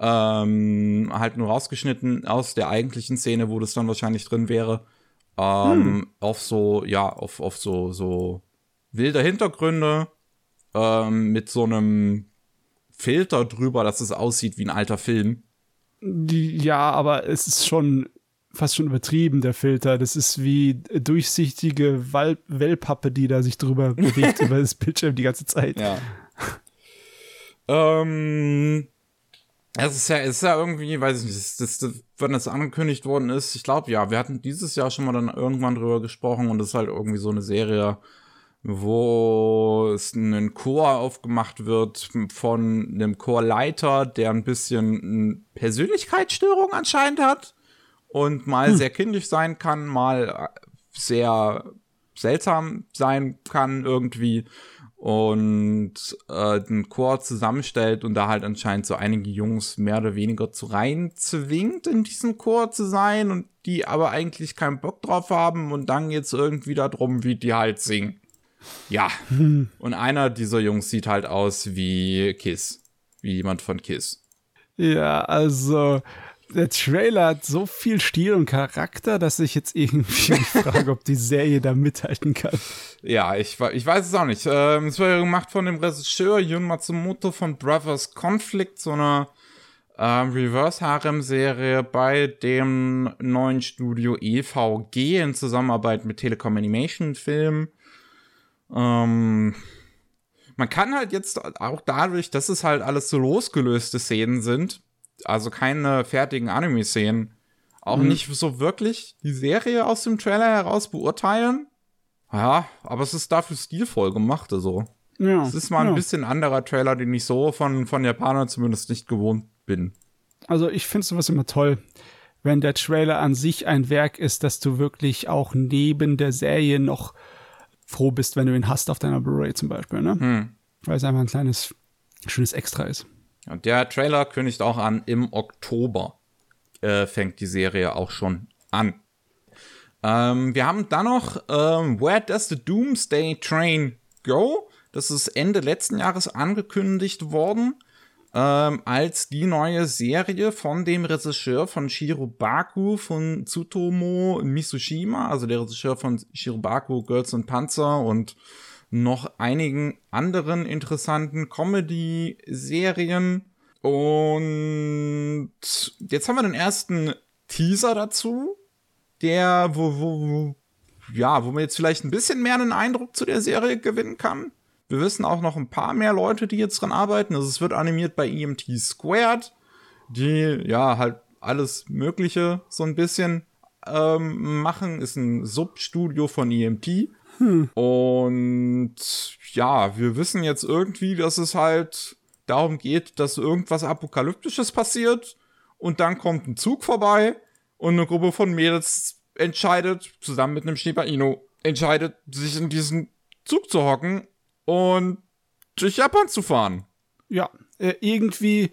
ähm, halt nur rausgeschnitten aus der eigentlichen Szene, wo das dann wahrscheinlich drin wäre. Ähm, hm. Auf so, ja, auf, auf so, so wilde Hintergründe ähm, mit so einem Filter drüber, dass es aussieht wie ein alter Film. Ja, aber es ist schon fast schon übertrieben, der Filter. Das ist wie durchsichtige Wall Wellpappe, die da sich drüber *laughs* bewegt über das Bildschirm die ganze Zeit. Ja. ähm, es ist ja, es ist ja irgendwie, weiß ich nicht, das, das, das, wenn das angekündigt worden ist, ich glaube, ja, wir hatten dieses Jahr schon mal dann irgendwann drüber gesprochen und es ist halt irgendwie so eine Serie, wo es einen Chor aufgemacht wird von einem Chorleiter, der ein bisschen Persönlichkeitsstörung anscheinend hat und mal hm. sehr kindisch sein kann, mal sehr seltsam sein kann irgendwie und äh, den Chor zusammenstellt und da halt anscheinend so einige Jungs mehr oder weniger zu rein zwingt, in diesem Chor zu sein und die aber eigentlich keinen Bock drauf haben und dann geht's irgendwie darum, wie die halt singen. Ja. Hm. *laughs* Und einer dieser Jungs sieht halt aus wie Kiss. Wie jemand von Kiss. Ja, also der Trailer hat so viel Stil und Charakter, dass ich jetzt irgendwie *laughs* frage, ob die Serie da mithalten kann. Ja, ich, ich weiß es auch nicht. Ähm, es wurde gemacht von dem Regisseur Jun Matsumoto von Brothers Conflict, so einer ähm, Reverse-Harem-Serie bei dem neuen Studio EVG in Zusammenarbeit mit Telekom Animation Film. Ähm, man kann halt jetzt auch dadurch, dass es halt alles so losgelöste Szenen sind, also keine fertigen Anime-Szenen, auch mhm. nicht so wirklich die Serie aus dem Trailer heraus beurteilen. Ja, aber es ist dafür stilvoll gemacht, also. Ja, es ist mal ja. ein bisschen anderer Trailer, den ich so von, von Japanern zumindest nicht gewohnt bin. Also ich finde sowas immer toll, wenn der Trailer an sich ein Werk ist, dass du wirklich auch neben der Serie noch froh bist, wenn du ihn hast auf deiner Blu-ray zum Beispiel, ne? Hm. Weil es einfach ein kleines, schönes Extra ist. Und der Trailer kündigt auch an, im Oktober äh, fängt die Serie auch schon an. Ähm, wir haben dann noch ähm, Where Does the Doomsday Train Go? Das ist Ende letzten Jahres angekündigt worden ähm, als die neue Serie von dem Regisseur von Shirobaku von Tsutomo Misushima, also der Regisseur von Shirobaku, Girls und Panzer und noch einigen anderen interessanten Comedy-Serien. Und jetzt haben wir den ersten Teaser dazu, der, wo, wo, wo, ja, wo man jetzt vielleicht ein bisschen mehr einen Eindruck zu der Serie gewinnen kann. Wir wissen auch noch ein paar mehr Leute, die jetzt dran arbeiten. Also es wird animiert bei EMT Squared, die ja halt alles Mögliche so ein bisschen ähm, machen. Ist ein Substudio von EMT. Hm. Und ja, wir wissen jetzt irgendwie, dass es halt darum geht, dass irgendwas Apokalyptisches passiert und dann kommt ein Zug vorbei und eine Gruppe von Mädels entscheidet, zusammen mit einem Shiba Inu, entscheidet, sich in diesen Zug zu hocken und durch Japan zu fahren. Ja, äh, irgendwie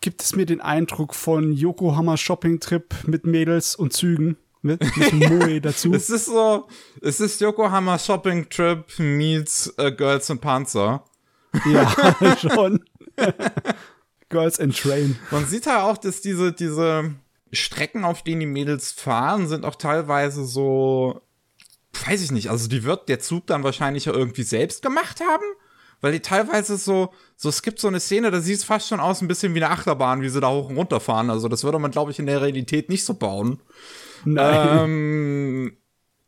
gibt es mir den Eindruck von Yokohama Shopping Trip mit Mädels und Zügen. Mit, mit Moe dazu. *laughs* es ist so, es ist Yokohama Shopping Trip meets uh, Girls und Panzer. Ja, *laughs* schon. *laughs* Girls and Train. Man sieht halt auch, dass diese, diese Strecken, auf denen die Mädels fahren, sind auch teilweise so, weiß ich nicht, also die wird der Zug dann wahrscheinlich ja irgendwie selbst gemacht haben, weil die teilweise so, so, es gibt so eine Szene, da sieht es fast schon aus ein bisschen wie eine Achterbahn, wie sie da hoch und runter fahren. Also das würde man, glaube ich, in der Realität nicht so bauen. Nein. Ähm,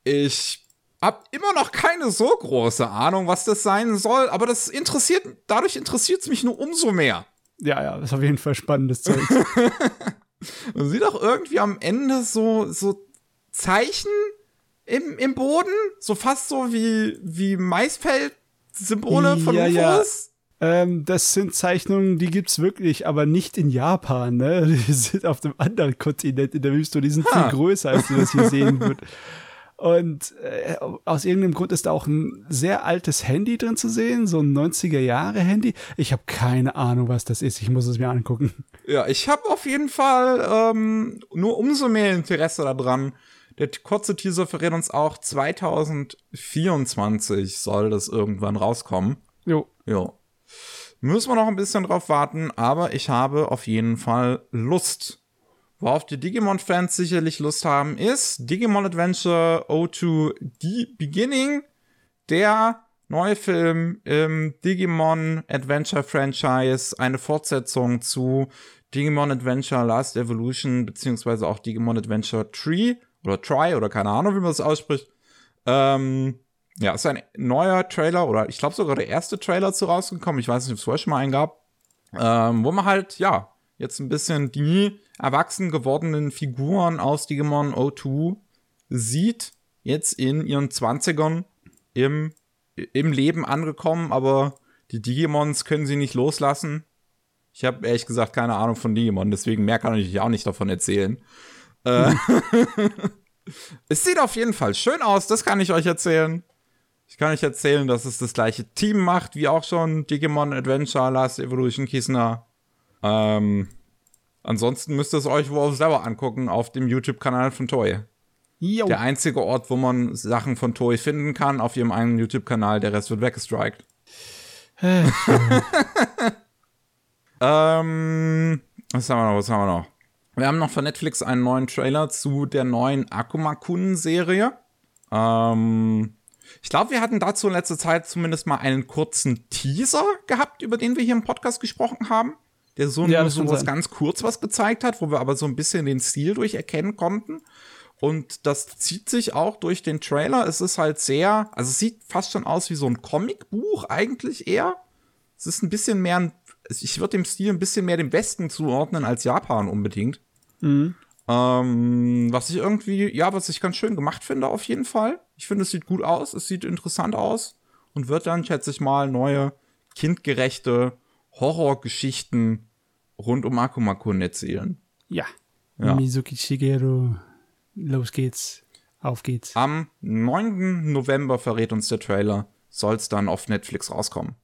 ich hab immer noch keine so große Ahnung, was das sein soll, aber das interessiert, dadurch interessiert es mich nur umso mehr. Ja, ja, das ist auf jeden Fall spannendes Zeug. *laughs* Man sieht auch irgendwie am Ende so, so Zeichen im, im Boden, so fast so wie, wie Maisfeld-Symbole von Ja, ja. Ähm, das sind Zeichnungen, die gibt's wirklich, aber nicht in Japan, ne? *laughs* Die sind auf einem anderen Kontinent in der Wüste und die sind Ha. viel größer, als du das hier sehen *laughs* würdest. Und äh, aus irgendeinem Grund ist da auch ein sehr altes Handy drin zu sehen, so ein 90er-Jahre-Handy. Ich habe keine Ahnung, was das ist. Ich muss es mir angucken. Ja, ich habe auf jeden Fall ähm, nur umso mehr Interesse daran. Der kurze Teaser verrät uns auch, 2024 soll das irgendwann rauskommen. Jo. Jo. Müssen wir noch ein bisschen drauf warten, aber ich habe auf jeden Fall Lust. Worauf die Digimon-Fans sicherlich Lust haben, ist Digimon Adventure O2 The Beginning, der neue Film im Digimon Adventure Franchise, eine Fortsetzung zu Digimon Adventure Last Evolution, beziehungsweise auch Digimon Adventure Tree oder Try oder keine Ahnung, wie man das ausspricht. Ähm, ja, ist ein neuer Trailer oder ich glaube sogar der erste Trailer zu rausgekommen. Ich weiß nicht, ob es vorher schon mal einen gab. Ähm, wo man halt, ja, jetzt ein bisschen die erwachsen gewordenen Figuren aus Digimon O2 sieht, jetzt in ihren 20ern im, im Leben angekommen, aber die Digimons können sie nicht loslassen. Ich habe ehrlich gesagt keine Ahnung von Digimon, deswegen mehr kann ich auch nicht davon erzählen. Äh, *laughs* *laughs* es sieht auf jeden Fall schön aus, das kann ich euch erzählen. Ich kann euch erzählen, dass es das gleiche Team macht, wie auch schon Digimon Adventure, Last Evolution, Kisna. Ähm, ansonsten müsst ihr es euch wohl selber angucken auf dem YouTube-Kanal von Toy. Jo. Der einzige Ort, wo man Sachen von Toy finden kann, auf ihrem eigenen YouTube-Kanal, der Rest wird weggestrikt. *laughs* *laughs* ähm, was haben wir noch, was haben wir noch? Wir haben noch von Netflix einen neuen Trailer zu der neuen Akuma-Kun-Serie. Ähm, ich glaube, wir hatten dazu in letzter Zeit zumindest mal einen kurzen Teaser gehabt, über den wir hier im Podcast gesprochen haben. Der so Ja, nur so was sein. ganz kurz was gezeigt hat, wo wir aber so ein bisschen den Stil durcherkennen konnten. Und das zieht sich auch durch den Trailer. Es ist halt sehr, also es sieht fast schon aus wie so ein Comicbuch eigentlich eher. Es ist ein bisschen mehr, ein, ich würde dem Stil ein bisschen mehr dem Westen zuordnen als Japan unbedingt. Mhm. Ähm, was ich irgendwie, ja, was ich ganz schön gemacht finde auf jeden Fall. Ich finde, es sieht gut aus, es sieht interessant aus und wird dann, schätze ich mal, neue kindgerechte Horrorgeschichten rund um Akuma-kun erzählen. Ja. Ja. Mizuki Shigeru. Los geht's. Auf geht's. Am 9. November verrät uns der Trailer, soll es dann auf Netflix rauskommen.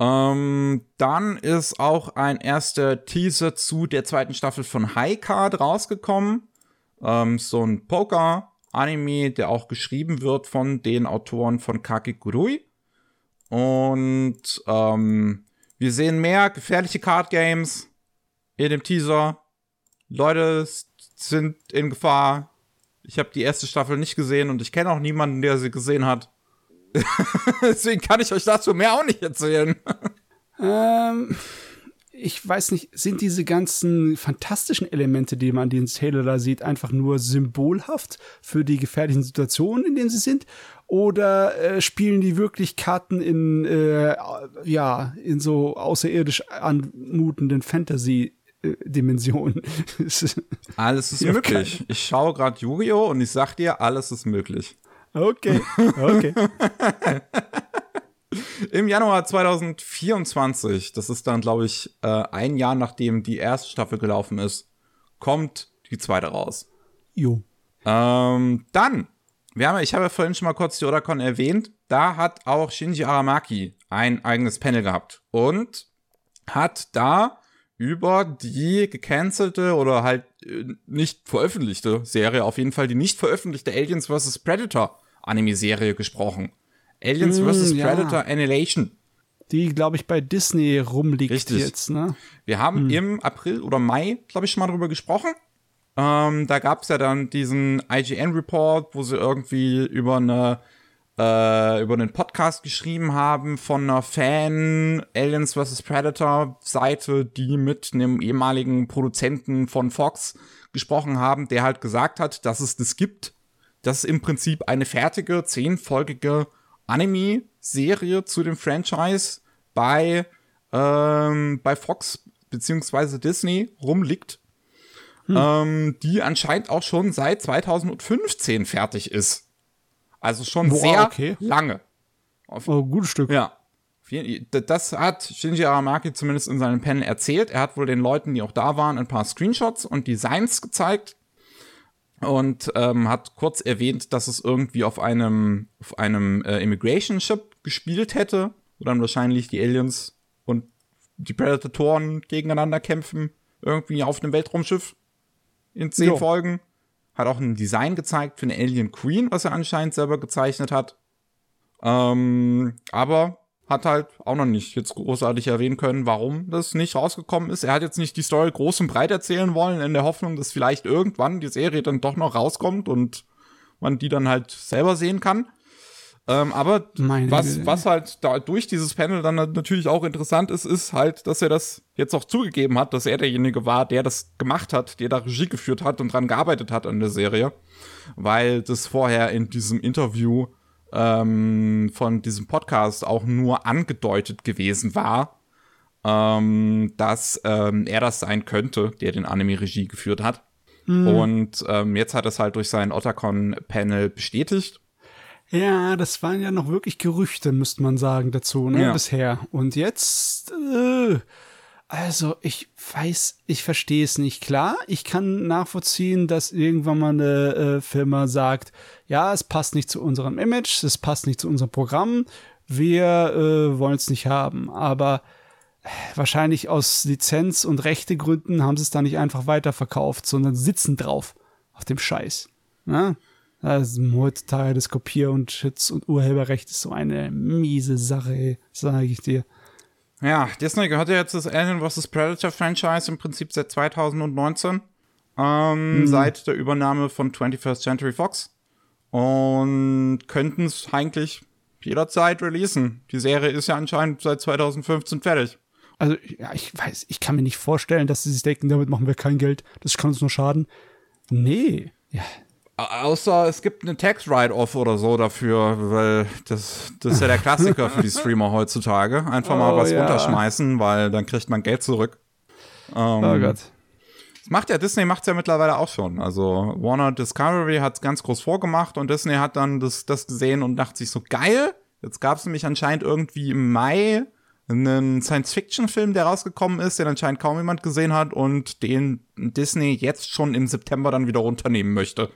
Ähm, dann ist auch ein erster Teaser zu der zweiten Staffel von High Card rausgekommen. Ähm, so ein Poker-Anime, der auch geschrieben wird von den Autoren von Kakegurui. Und ähm, wir sehen mehr gefährliche Card Games in dem Teaser. Leute sind in Gefahr. Ich habe die erste Staffel nicht gesehen und ich kenne auch niemanden, der sie gesehen hat. *laughs* Deswegen kann ich euch dazu mehr auch nicht erzählen. Ähm, ich weiß nicht, sind diese ganzen fantastischen Elemente, die man in den Trailer da sieht, einfach nur symbolhaft für die gefährlichen Situationen, in denen sie sind? Oder äh, spielen die wirklich Karten in, äh, ja, in so außerirdisch anmutenden Fantasy-Dimensionen? *laughs* Alles ist möglich. Ich schaue gerade Yu-Gi-Oh! und ich sag dir, alles ist möglich. Okay, okay. *laughs* Im Januar 2024, das ist dann, glaube ich, äh, ein Jahr nachdem die erste Staffel gelaufen ist, kommt die zweite raus. Jo. Ähm, dann, wir haben, ich habe ja vorhin schon mal kurz die Otakon erwähnt, da hat auch Shinji Aramaki ein eigenes Panel gehabt und hat da über die gecancelte oder halt äh, nicht veröffentlichte Serie, auf jeden Fall die nicht veröffentlichte Aliens vs. Predator Anime-Serie gesprochen. Aliens Mm, vs. ja. Predator Annihilation. die, glaube ich, bei Disney rumliegt Richtig. jetzt. Ne? Wir haben im April oder Mai, glaube ich, schon mal drüber gesprochen. Ähm, da gab es ja dann diesen IGN-Report, wo sie irgendwie über eine äh, über einen Podcast geschrieben haben von einer Fan Aliens vs. Predator Seite, die mit einem ehemaligen Produzenten von Fox gesprochen haben, der halt gesagt hat, dass es das gibt, dass im Prinzip eine fertige zehnfolgige Anime-Serie zu dem Franchise bei ähm, bei Fox beziehungsweise Disney rumliegt, ähm, die anscheinend auch schon seit 2015 fertig ist. Also schon Boah, sehr okay. lange. Oh, gutes Stück. Ja. Das hat Shinji Aramaki zumindest in seinem Panel erzählt. Er hat wohl den Leuten, die auch da waren, ein paar Screenshots und Designs gezeigt und ähm, hat kurz erwähnt, dass es irgendwie auf einem, auf einem äh, Immigration Ship gespielt hätte, wo dann wahrscheinlich die Aliens und die Predatoren gegeneinander kämpfen, irgendwie auf einem Weltraumschiff in zehn Jo. Folgen. Hat auch ein Design gezeigt für eine Alien Queen, was er anscheinend selber gezeichnet hat. Ähm, aber hat halt auch noch nicht jetzt großartig erwähnen können, warum das nicht rausgekommen ist. Er hat jetzt nicht die Story groß und breit erzählen wollen, in der Hoffnung, dass vielleicht irgendwann die Serie dann doch noch rauskommt und man die dann halt selber sehen kann. Ähm, aber Meine was, Güte. was halt da durch dieses Panel dann natürlich auch interessant ist, ist halt, dass er das jetzt auch zugegeben hat, dass er derjenige war, der das gemacht hat, der da Regie geführt hat und dran gearbeitet hat an der Serie. Weil das vorher in diesem Interview ähm, von diesem Podcast auch nur angedeutet gewesen war, ähm, dass ähm, er das sein könnte, der den Anime-Regie geführt hat. Und ähm, jetzt hat es halt durch sein Otacon-Panel bestätigt. Ja, das waren ja noch wirklich Gerüchte, müsste man sagen, dazu, ne, Ja. bisher. Und jetzt, äh, also ich weiß, ich verstehe es nicht. Klar, ich kann nachvollziehen, dass irgendwann mal eine äh, Firma sagt, ja, es passt nicht zu unserem Image, es passt nicht zu unserem Programm, wir äh, wollen es nicht haben. Aber äh, wahrscheinlich aus Lizenz- und Rechtegründen haben sie es da nicht einfach weiterverkauft, sondern sitzen drauf auf dem Scheiß. Ne? Also heutzutage das Kopier- und Schutz- und Urheberrecht ist so eine miese Sache, sage ich dir. Ja, Disney gehört ja jetzt das Alien vs. Predator Franchise im Prinzip seit 2019. Ähm, Seit der Übernahme von 21st Century Fox. Und könnten es eigentlich jederzeit releasen. Die Serie ist ja anscheinend seit 2015 fertig. Also, ja, ich weiß, ich kann mir nicht vorstellen, dass sie sich denken, damit machen wir kein Geld, das kann uns nur schaden. Nee. Ja, Außer es gibt eine Tax-Write-Off oder so dafür, weil das, das ist ja der Klassiker für die Streamer heutzutage. Einfach mal Oh, was ja. runterschmeißen, weil dann kriegt man Geld zurück. Ähm, oh Gott. Das macht ja Disney macht's ja mittlerweile auch schon. Also Warner Discovery hat's ganz groß vorgemacht und Disney hat dann das, das gesehen und dachte sich so geil. Jetzt gab's nämlich anscheinend irgendwie im Mai einen Science-Fiction-Film, der rausgekommen ist, den anscheinend kaum jemand gesehen hat und den Disney jetzt schon im September dann wieder runternehmen möchte.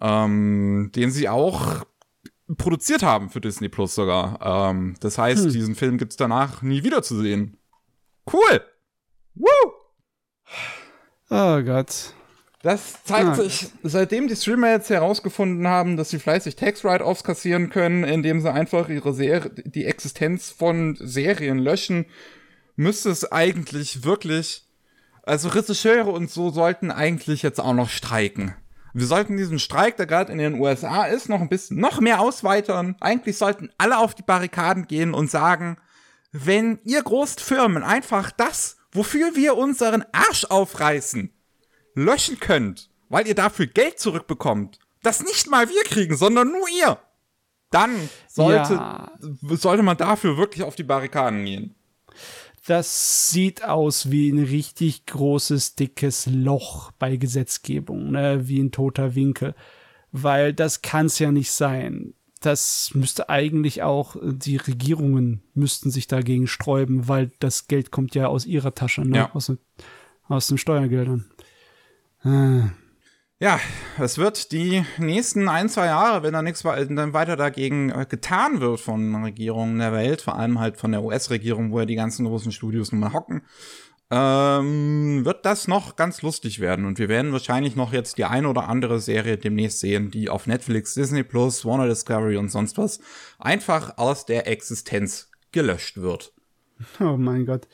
Ähm, den sie auch produziert haben für Disney Plus sogar. Ähm, das heißt, diesen Film gibt's danach nie wieder zu sehen. Cool! Woo! Oh Gott. Das zeigt Ah. sich, seitdem die Streamer jetzt herausgefunden haben, dass sie fleißig Tax-Write-Offs kassieren können, indem sie einfach ihre Serie, die Existenz von Serien löschen, müsste es eigentlich wirklich, also Regisseure und so sollten eigentlich jetzt auch noch streiken. Wir sollten diesen Streik, der gerade in den USA ist, noch ein bisschen, noch mehr ausweitern. Eigentlich sollten alle auf die Barrikaden gehen und sagen, wenn ihr Großfirmen einfach das, wofür wir unseren Arsch aufreißen, löschen könnt, weil ihr dafür Geld zurückbekommt, das nicht mal wir kriegen, sondern nur ihr, dann sollte, Ja. sollte man dafür wirklich auf die Barrikaden gehen. Das sieht aus wie ein richtig großes, dickes Loch bei Gesetzgebung, ne? wie ein toter Winkel. Weil das kann's ja nicht sein. Das müsste eigentlich auch, die Regierungen müssten sich dagegen sträuben, weil das Geld kommt ja aus ihrer Tasche, ne? Ja. aus, den- aus den Steuergeldern. Äh, Ja, es wird die nächsten ein, zwei Jahre, wenn da nichts weiter dagegen äh, getan wird von Regierungen der Welt, vor allem halt von der US-Regierung, wo ja die ganzen großen Studios nun mal hocken, ähm, wird das noch ganz lustig werden. Und wir werden wahrscheinlich noch jetzt die eine oder andere Serie demnächst sehen, die auf Netflix, Disney Plus, Warner Discovery und sonst was einfach aus der Existenz gelöscht wird. Oh mein Gott.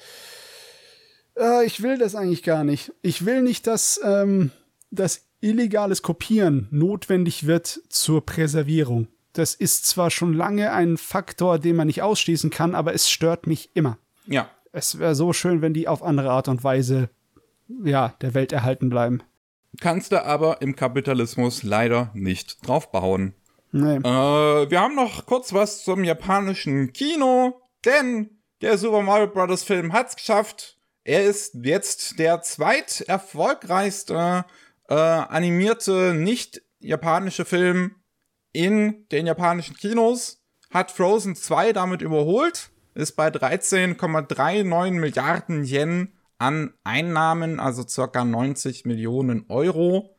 Äh, ich will das eigentlich gar nicht. Ich will nicht, dass ähm, das illegales Kopieren notwendig wird zur Präservierung. Das ist zwar schon lange ein Faktor, den man nicht ausschließen kann, aber es stört mich immer. Ja. Es wäre so schön, wenn die auf andere Art und Weise ja, der Welt erhalten bleiben. Kannst du aber im Kapitalismus leider nicht draufbauen. Nee. Äh, wir haben noch kurz was zum japanischen Kino, denn der Super Mario Bros. Film hat's geschafft. Er ist jetzt der zweiterfolgreichste äh, animierte nicht-japanische Film in den japanischen Kinos. Hat Frozen 2 damit überholt, ist bei 13,39 Milliarden Yen an Einnahmen, also circa 90 Millionen Euro.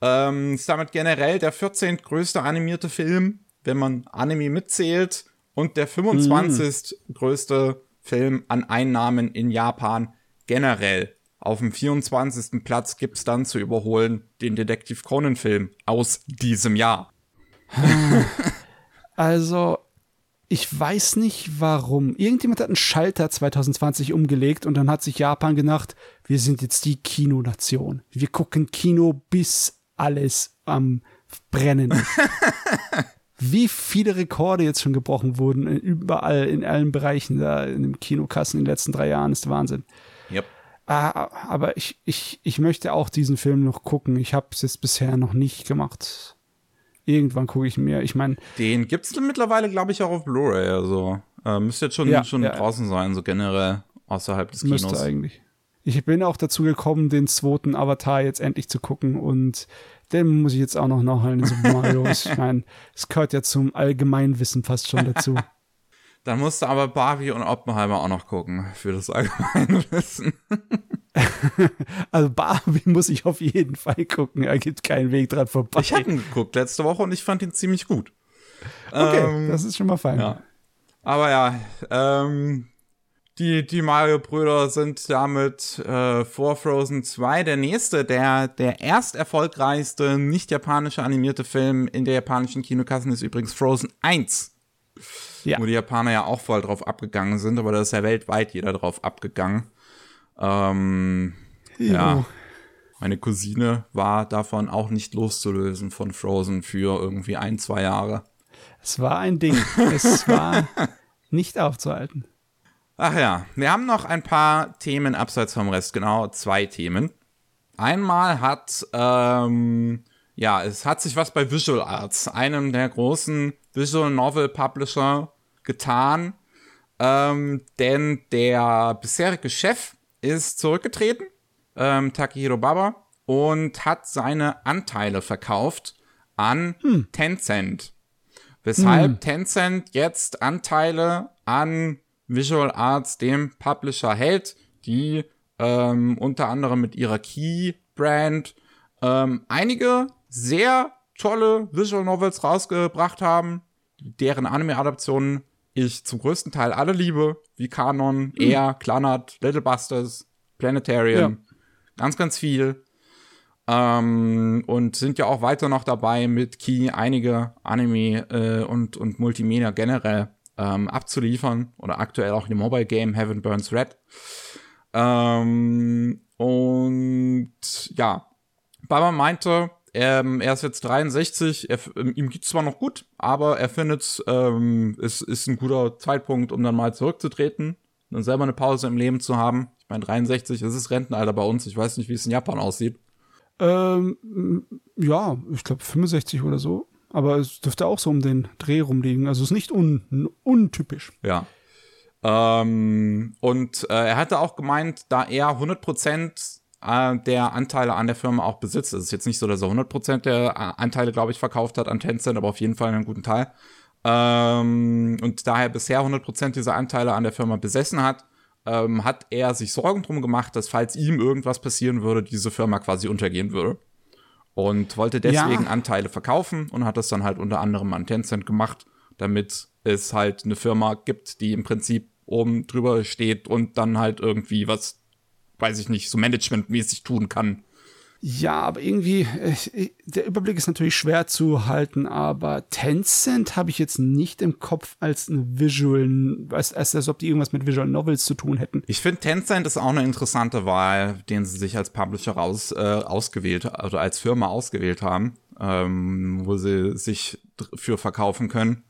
Ähm, ist damit generell der 14. größte animierte Film, wenn man Anime mitzählt, und der 25. Mm. größte Film an Einnahmen in Japan generell. Auf dem 24. Platz gibt's dann zu überholen den Detektiv Conan Film aus diesem Jahr. *laughs* Also, ich weiß nicht warum. Irgendjemand hat einen Schalter 2020 umgelegt und dann hat sich Japan gedacht, wir sind jetzt die Kinonation. Wir gucken Kino bis alles am Brennen. *laughs* Wie viele Rekorde jetzt schon gebrochen wurden, überall, in allen Bereichen da in den Kinokassen in den letzten drei Jahren, ist Wahnsinn. Yep. Ah, aber ich, ich, ich möchte auch diesen Film noch gucken. Ich habe es jetzt bisher noch nicht gemacht. Irgendwann gucke ich mir. Ich meine. Den gibt es mittlerweile, glaube ich, auch auf Blu-ray. Also äh, müsste jetzt schon, ja, schon ja, draußen sein, so generell außerhalb des Kinos. Müsste eigentlich. Ich bin auch dazu gekommen, den zweiten Avatar jetzt endlich zu gucken und den muss ich jetzt auch noch nachholen in Super Mario. *laughs* ich meine, es gehört ja zum Allgemeinwissen fast schon dazu. Dann musst du aber Barbie und Oppenheimer auch noch gucken für das Allgemeinwissen. *laughs* also Barbie muss ich auf jeden Fall gucken. Er gibt keinen Weg dran vorbei. Ich habe ihn geguckt letzte Woche und ich fand ihn ziemlich gut. Okay, ähm, das ist schon mal fein. Ja. Aber ja, ähm, die, die Mario-Brüder sind damit äh, vor Frozen 2 der nächste, der, der erst erfolgreichste nicht-japanische animierte Film in der japanischen Kinokassen ist übrigens Frozen 1. Ja. Wo die Japaner ja auch voll drauf abgegangen sind, aber da ist ja weltweit jeder drauf abgegangen. Ähm, ja. Meine Cousine war davon auch nicht loszulösen von Frozen für irgendwie ein, zwei Jahre. Es war ein Ding. es war *laughs* nicht aufzuhalten. Ach ja, wir haben noch ein paar Themen abseits vom Rest, genau zwei Themen. Einmal hat, ähm, ja, es hat sich was bei Visual Arts, einem der großen Visual Novel Publisher, getan, ähm, denn der bisherige Chef ist zurückgetreten, ähm, Takehiro Baba, und hat seine Anteile verkauft an hm. Tencent. Weshalb hm. Tencent jetzt Anteile an Visual Arts, dem Publisher, hält, die ähm, unter anderem mit ihrer Key-Brand ähm, einige sehr tolle Visual Novels rausgebracht haben, deren Anime-Adaptionen ich zum größten Teil alle liebe, wie Kanon, mhm. Air, Clannad, Little Busters, Planetarium, ja. ganz, ganz viel. Ähm, und sind ja auch weiter noch dabei, mit Key einige Anime äh, und, und Multimedia generell ähm, abzuliefern. Oder aktuell auch in dem Mobile Game Heaven Burns Red. Ähm, und ja, Baba meinte, ähm, er ist jetzt 63, er, ähm, ihm geht's zwar noch gut, aber er findet, ähm, es ist ein guter Zeitpunkt, um dann mal zurückzutreten und selber eine Pause im Leben zu haben. Ich meine, 63, das ist Rentenalter bei uns. Ich weiß nicht, wie es in Japan aussieht. Ähm, ja, ich glaube 65 oder so. Aber es dürfte auch so um den Dreh rumliegen. Also es ist nicht un untypisch. Ja. Ähm, und äh, er hatte auch gemeint, da er 100 Prozent äh, der Anteile an der Firma auch besitzt. Es ist jetzt nicht so, dass er 100% der äh, Anteile, glaube ich, verkauft hat an Tencent, aber auf jeden Fall einen guten Teil. Ähm, und daher bisher 100% dieser Anteile an der Firma besessen hat, ähm, hat er sich Sorgen drum gemacht, dass falls ihm irgendwas passieren würde, diese Firma quasi untergehen würde. Und wollte deswegen ja. Anteile verkaufen und hat das dann halt unter anderem an Tencent gemacht, damit es halt eine Firma gibt, die im Prinzip oben drüber steht und dann halt irgendwie was weiß ich nicht, so managementmäßig tun kann. Ja, aber irgendwie, äh, der Überblick ist natürlich schwer zu halten, aber Tencent habe ich jetzt nicht im Kopf als ein Visual, als, als, als ob die irgendwas mit Visual Novels zu tun hätten. Ich finde, Tencent ist auch eine interessante Wahl, den sie sich als Publisher raus, äh, ausgewählt, also als Firma ausgewählt haben, ähm, wo sie sich für verkaufen können.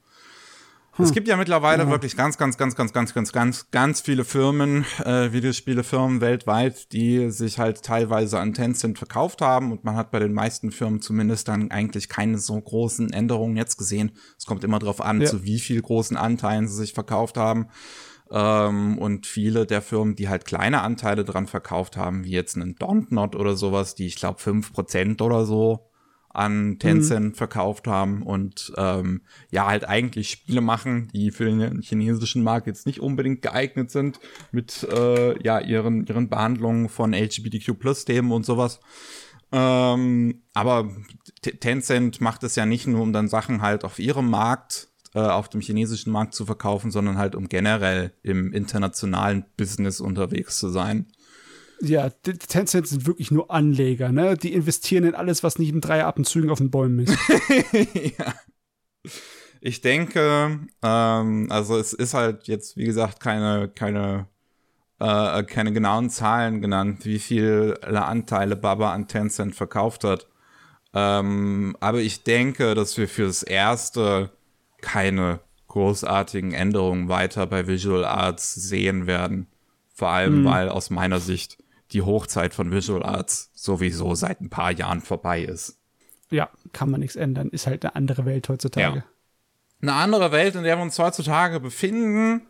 Hm. Es gibt ja mittlerweile ja. wirklich ganz, ganz, ganz, ganz, ganz, ganz, ganz, ganz viele Firmen, äh, Videospielefirmen weltweit, die sich halt teilweise an Tencent verkauft haben und man hat bei den meisten Firmen zumindest dann eigentlich keine so großen Änderungen jetzt gesehen. Es kommt immer darauf an, ja. zu wie viel großen Anteilen sie sich verkauft haben. Ähm, und viele der Firmen, die halt kleine Anteile dran verkauft haben, wie jetzt einen Dontnod oder sowas, die ich glaube fünf Prozent oder so an Tencent mhm. verkauft haben und ähm, ja, halt eigentlich Spiele machen, die für den chinesischen Markt jetzt nicht unbedingt geeignet sind mit äh, ja, ihren, ihren Behandlungen von LGBTQ-Plus-Themen und sowas. Ähm, aber Tencent macht es ja nicht nur, um dann Sachen halt auf ihrem Markt, äh, auf dem chinesischen Markt zu verkaufen, sondern halt um generell im internationalen Business unterwegs zu sein. Ja, die Tencent sind wirklich nur Anleger, ne? Die investieren in alles, was nicht im Dreierappenzügen auf den Bäumen ist. *laughs* ja. Ich denke, ähm, also es ist halt jetzt, wie gesagt, keine, keine, äh, keine genauen Zahlen genannt, wie viele Anteile Baba an Tencent verkauft hat. Ähm, aber ich denke, dass wir fürs Erste keine großartigen Änderungen weiter bei Visual Arts sehen werden. Vor allem, hm. weil aus meiner Sicht die Hochzeit von Visual Arts sowieso seit ein paar Jahren vorbei ist. Ja, kann man nichts ändern. Ist halt eine andere Welt heutzutage. Ja. Eine andere Welt, in der wir uns heutzutage befinden,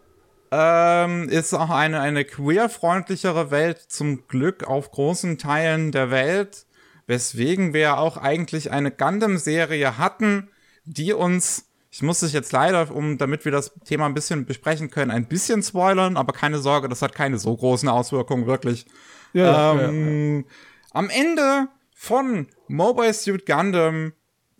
ähm, ist auch eine, eine queer-freundlichere Welt, zum Glück auf großen Teilen der Welt, weswegen wir auch eigentlich eine Gundam-Serie hatten, die uns ich muss es jetzt leider, um, damit wir das Thema ein bisschen besprechen können, ein bisschen spoilern, aber keine Sorge, das hat keine so großen Auswirkungen wirklich. Ja, ähm, ja. Am Ende von Mobile Suit Gundam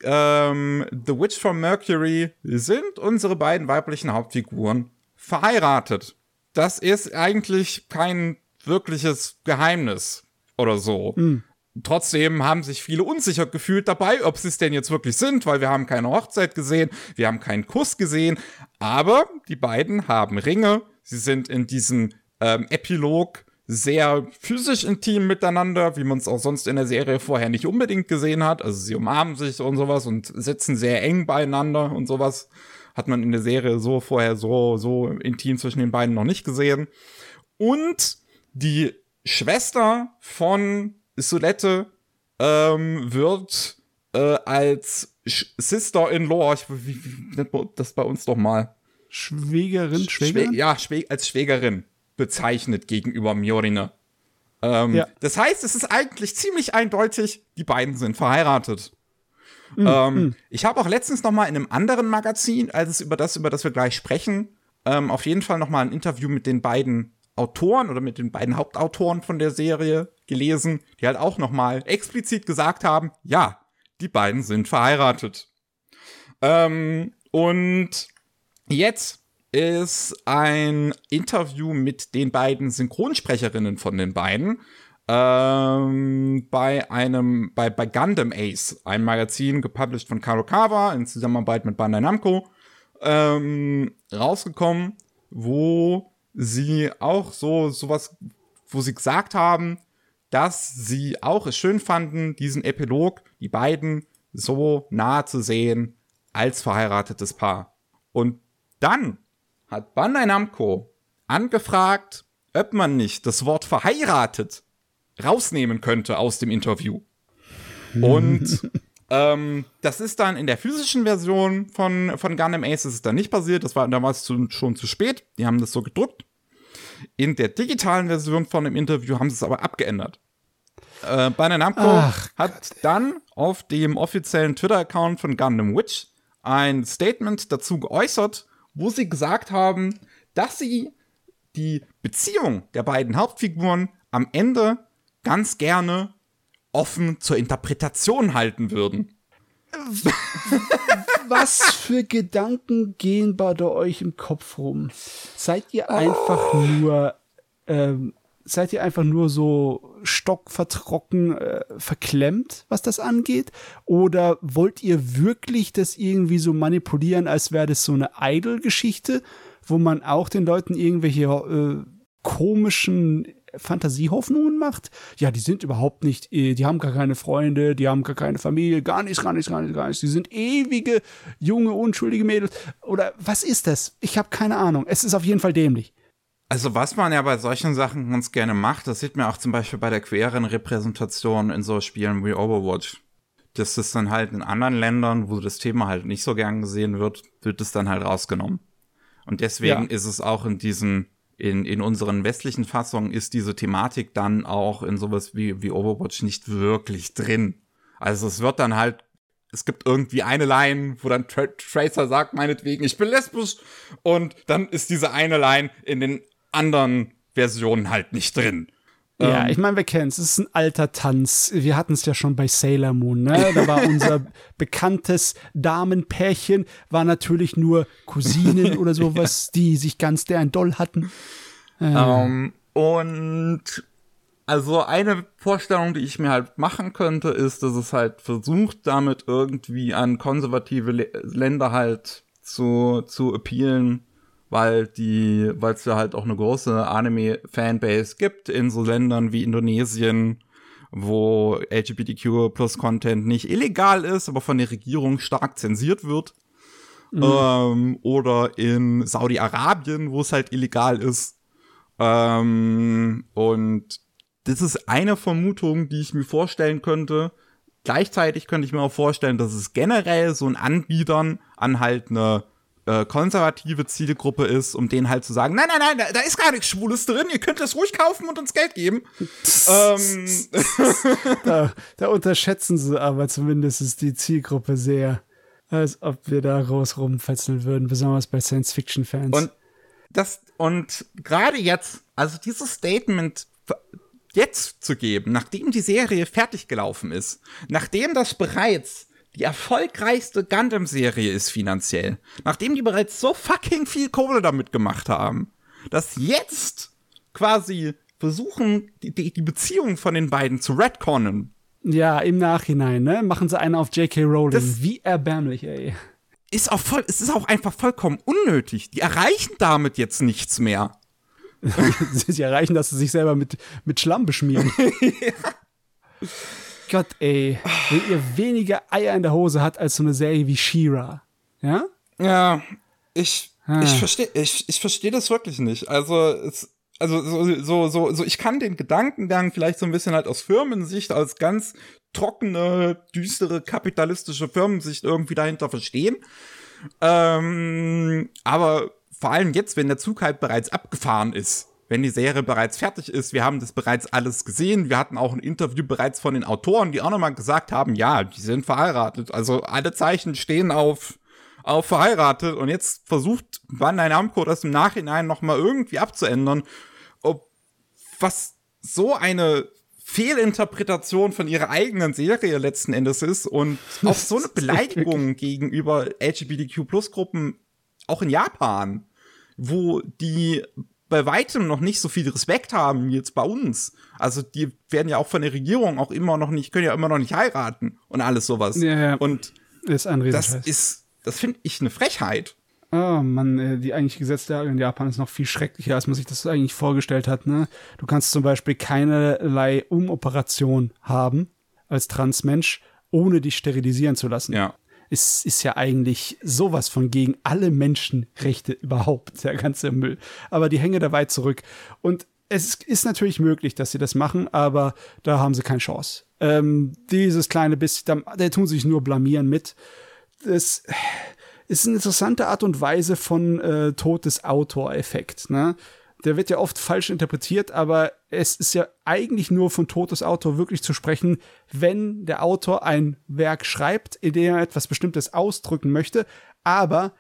ähm, The Witch from Mercury sind unsere beiden weiblichen Hauptfiguren verheiratet. Das ist eigentlich kein wirkliches Geheimnis oder so. Mhm. Trotzdem haben sich viele unsicher gefühlt dabei, ob sie es denn jetzt wirklich sind, weil wir haben keine Hochzeit gesehen, wir haben keinen Kuss gesehen, aber die beiden haben Ringe, sie sind in diesem ähm, Epilog sehr physisch intim miteinander, wie man es auch sonst in der Serie vorher nicht unbedingt gesehen hat. Also sie umarmen sich und sowas und sitzen sehr eng beieinander und sowas. Hat man in der Serie so vorher so, so intim zwischen den beiden noch nicht gesehen. Und die Schwester von Solette ähm, wird äh, als Sister-in-Law, wie, wie nennt man das bei uns doch mal? Schwägerin, Schwägerin? Schwä ja, Schwä als Schwägerin bezeichnet gegenüber Mjorine. Ähm, ja. Das heißt, es ist eigentlich ziemlich eindeutig, die beiden sind verheiratet. Mm, ähm, mm. Ich habe auch letztens noch mal in einem anderen Magazin, als es über das, über das wir gleich sprechen, ähm, auf jeden Fall noch mal ein Interview mit den beiden Autoren oder mit den beiden Hauptautoren von der Serie gelesen, die halt auch noch mal explizit gesagt haben, ja, die beiden sind verheiratet. Ähm, und jetzt ist ein Interview mit den beiden Synchronsprecherinnen von den beiden ähm, bei einem, bei, bei Gundam Ace, einem Magazin gepublished von Kadokawa in Zusammenarbeit mit Bandai Namco, ähm, rausgekommen, wo sie auch so sowas, wo sie gesagt haben, dass sie auch es schön fanden, diesen Epilog, die beiden so nah zu sehen als verheiratetes Paar. Und dann hat Bandai Namco angefragt, ob man nicht das Wort verheiratet rausnehmen könnte aus dem Interview. Und *laughs* ähm, das ist dann in der physischen Version von, von Gundam Ace ist es dann nicht passiert. Das war damals zu, schon zu spät. Die haben das so gedruckt. In der digitalen Version von dem Interview haben sie es aber abgeändert. Äh, Bandai Namco Ach, hat Gott. dann auf dem offiziellen Twitter-Account von Gundam Witch ein Statement dazu geäußert, wo sie gesagt haben, dass sie die Beziehung der beiden Hauptfiguren am Ende ganz gerne offen zur Interpretation halten würden. Was für Gedanken gehen bei euch im Kopf rum? Seid ihr einfach oh. nur, ähm, seid ihr einfach nur so stockvertrocken, äh, verklemmt, was das angeht? Oder wollt ihr wirklich das irgendwie so manipulieren, als wäre das so eine Idol-Geschichte, wo man auch den Leuten irgendwelche äh, komischen Fantasiehoffnungen macht. Ja, die sind überhaupt nicht, äh, die haben gar keine Freunde, die haben gar keine Familie, gar nichts, gar nichts, gar nichts, gar nichts. Die sind ewige, junge, unschuldige Mädels. Oder was ist das? Ich habe keine Ahnung. Es ist auf jeden Fall dämlich. Also was man ja bei solchen Sachen ganz gerne macht, das sieht man auch zum Beispiel bei der queeren Repräsentation in so Spielen wie Overwatch. Das ist dann halt in anderen Ländern, wo das Thema halt nicht so gern gesehen wird, wird es dann halt rausgenommen. Und deswegen ja. ist es auch in diesen in, in unseren westlichen Fassungen ist diese Thematik dann auch in sowas wie, wie Overwatch nicht wirklich drin. Also es wird dann halt, es gibt irgendwie eine Line, wo dann Tra Tracer sagt, meinetwegen, ich bin lesbisch. Und dann ist diese eine Line in den anderen Versionen halt nicht drin. Ja, ähm, ich meine, wir kennen es. Es ist ein alter Tanz. Wir hatten es ja schon bei Sailor Moon. Ne? Da war *laughs* unser bekanntes Damenpärchen, war natürlich nur Cousinen *laughs* oder sowas, ja. die sich ganz deren doll hatten. Ähm. Um, und also eine Vorstellung, die ich mir halt machen könnte, ist, dass es halt versucht, damit irgendwie an konservative Le Länder halt zu, zu appealen weil die, weil es ja halt auch eine große Anime-Fanbase gibt in so Ländern wie Indonesien, wo LGBTQ plus Content nicht illegal ist, aber von der Regierung stark zensiert wird. Mhm. Ähm, oder in Saudi-Arabien, wo es halt illegal ist. Ähm, und das ist eine Vermutung, die ich mir vorstellen könnte. Gleichzeitig könnte ich mir auch vorstellen, dass es generell so ein Anbietern an halt eine äh, konservative Zielgruppe ist, um denen halt zu sagen, nein, nein, nein, da, da ist gar nichts Schwules drin, ihr könnt das ruhig kaufen und uns Geld geben. ähm. *laughs* da, da unterschätzen sie aber zumindest die Zielgruppe sehr, als ob wir da groß rumfetzeln würden, besonders bei Science-Fiction-Fans. Und das, und gerade jetzt, also dieses Statement jetzt zu geben, nachdem die Serie fertig gelaufen ist, nachdem das bereits die erfolgreichste Gundam-Serie ist finanziell, nachdem die bereits so fucking viel Kohle damit gemacht haben, dass jetzt quasi versuchen, die, die, Beziehung von den beiden zu retconnen. Ja, im Nachhinein, ne? Machen sie einen auf J.K. Rowling. Das Wie erbärmlich, ey. Ist auch voll, es ist auch einfach vollkommen unnötig. Die erreichen damit jetzt nichts mehr. *laughs* sie erreichen, dass sie sich selber mit, mit Schlamm beschmieren. *laughs* *laughs* ja. Gott, ey, wenn ihr weniger Eier in der Hose hat als so eine Serie wie She-Ra. Ja? Ja, ich, ah. ich verstehe ich, ich versteh das wirklich nicht. Also, es, also so, so, so, so, ich kann den Gedankengang vielleicht so ein bisschen halt aus Firmensicht, als ganz trockene, düstere, kapitalistische Firmensicht irgendwie dahinter verstehen. Ähm, aber vor allem jetzt, wenn der Zug halt bereits abgefahren ist, wenn die Serie bereits fertig ist. Wir haben das bereits alles gesehen. Wir hatten auch ein Interview bereits von den Autoren, die auch nochmal gesagt haben, ja, die sind verheiratet. Also alle Zeichen stehen auf, auf verheiratet. Und jetzt versucht Bandai Namco das im Nachhinein nochmal irgendwie abzuändern. Ob, was so eine Fehlinterpretation von ihrer eigenen Serie letzten Endes ist und auch so eine *laughs* Beleidigung gegenüber LGBTQ-Plus-Gruppen auch in Japan, wo die bei weitem noch nicht so viel Respekt haben wie jetzt bei uns. Also die werden ja auch von der Regierung auch immer noch nicht, können ja immer noch nicht heiraten und alles sowas. Ja, ja. Und ist ein das ist, das finde ich eine Frechheit. Oh Mann, äh, die eigentliche Gesetzlage in Japan ist noch viel schrecklicher, als man sich das eigentlich vorgestellt hat. Ne? Du kannst zum Beispiel keinerlei Umoperation haben als Transmensch, ohne dich sterilisieren zu lassen. Ja ist, ist ja eigentlich sowas von gegen alle Menschenrechte überhaupt, der ganze Müll. Aber die hänge da weit zurück. Und es ist natürlich möglich, dass sie das machen, aber da haben sie keine Chance. Ähm, dieses kleine bisschen, da, da tun sie sich nur blamieren mit. Das ist eine interessante Art und Weise von äh, Tod des Autor-Effekt. Ne? Der wird ja oft falsch interpretiert, aber es ist ja eigentlich nur von Todes Autor wirklich zu sprechen, wenn der Autor ein Werk schreibt, in dem er etwas Bestimmtes ausdrücken möchte, aber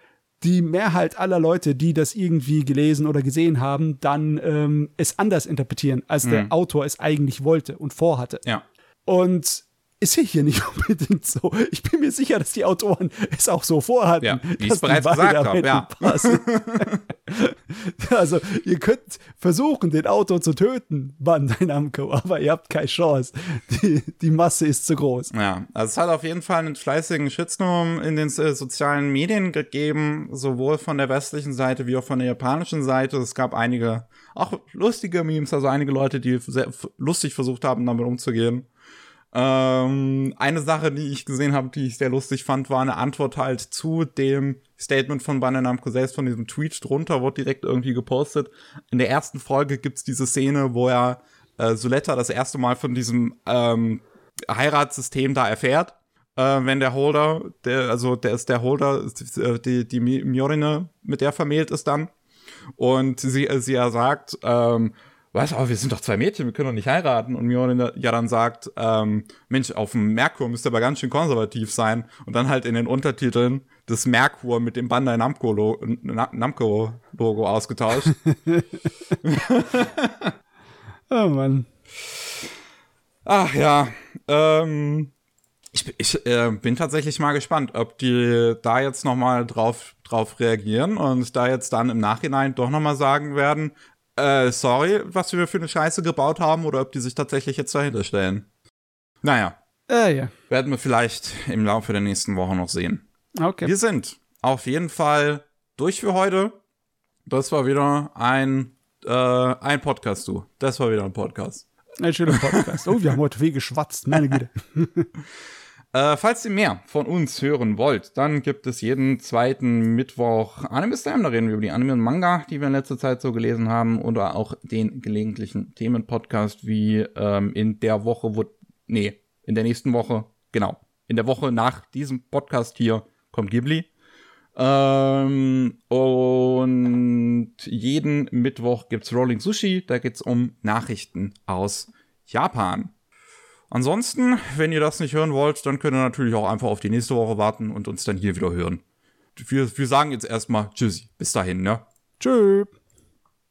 die Mehrheit aller Leute, die das irgendwie gelesen oder gesehen haben, dann ähm, es anders interpretieren, als mhm. der Autor es eigentlich wollte und vorhatte. Ja. Und ist hier nicht *laughs* unbedingt so. Ich bin mir sicher, dass die Autoren es auch so vorhatten. Ja, wie ich es bereits gesagt habe, ja. *laughs* also, ihr könnt versuchen, den Autor zu töten, Bandai Namco, aber ihr habt keine Chance. Die, die Masse ist zu groß. Ja, also es hat auf jeden Fall einen fleißigen Shitstorm in den äh, sozialen Medien gegeben, sowohl von der westlichen Seite wie auch von der japanischen Seite. Es gab einige, auch lustige Memes, also einige Leute, die sehr lustig versucht haben, damit umzugehen. Ähm, eine Sache, die ich gesehen habe, die ich sehr lustig fand, war eine Antwort halt zu dem Statement von Bandai Namco selbst, von diesem Tweet drunter, wurde direkt irgendwie gepostet. In der ersten Folge gibt's diese Szene, wo er äh, Suletta das erste Mal von diesem ähm, Heiratssystem da erfährt. Äh, wenn der Holder, der, also der ist der Holder, äh, die, die Miorine, mit der vermählt ist dann. Und sie, sie ja sagt, ähm, was, aber wir sind doch zwei Mädchen, wir können doch nicht heiraten. Und Mjolnir ja dann sagt, ähm, Mensch, auf dem Merkur müsste aber ganz schön konservativ sein. Und dann halt in den Untertiteln das Merkur mit dem Bandai Namco-Logo Namco -Logo ausgetauscht. *laughs* *laughs* oh Mann. Ach ja, ähm, ich, ich äh, bin tatsächlich mal gespannt, ob die da jetzt noch mal drauf, drauf reagieren und da jetzt dann im Nachhinein doch noch mal sagen werden, äh, sorry, was wir für eine Scheiße gebaut haben oder ob die sich tatsächlich jetzt dahinter stellen. Naja. Äh, ja. Werden wir vielleicht im Laufe der nächsten Woche noch sehen. Okay. Wir sind auf jeden Fall durch für heute. Das war wieder ein, äh, ein Podcast, du. Das war wieder ein Podcast. Ein schöner Podcast. Oh, wir haben heute viel geschwatzt, meine Güte. *laughs* Äh, falls ihr mehr von uns hören wollt, dann gibt es jeden zweiten Mittwoch Anime Slam. Da reden wir über die Anime und Manga, die wir in letzter Zeit so gelesen haben. Oder auch den gelegentlichen Themenpodcast wie ähm, in der Woche, wo. Nee, in der nächsten Woche. Genau. In der Woche nach diesem Podcast hier kommt Ghibli. Ähm, und jeden Mittwoch gibt's Rolling Sushi. Da geht's um Nachrichten aus Japan. Ansonsten, wenn ihr das nicht hören wollt, dann könnt ihr natürlich auch einfach auf die nächste Woche warten und uns dann hier wieder hören. Wir, wir sagen jetzt erstmal Tschüssi. Bis dahin, ne? Tschüss.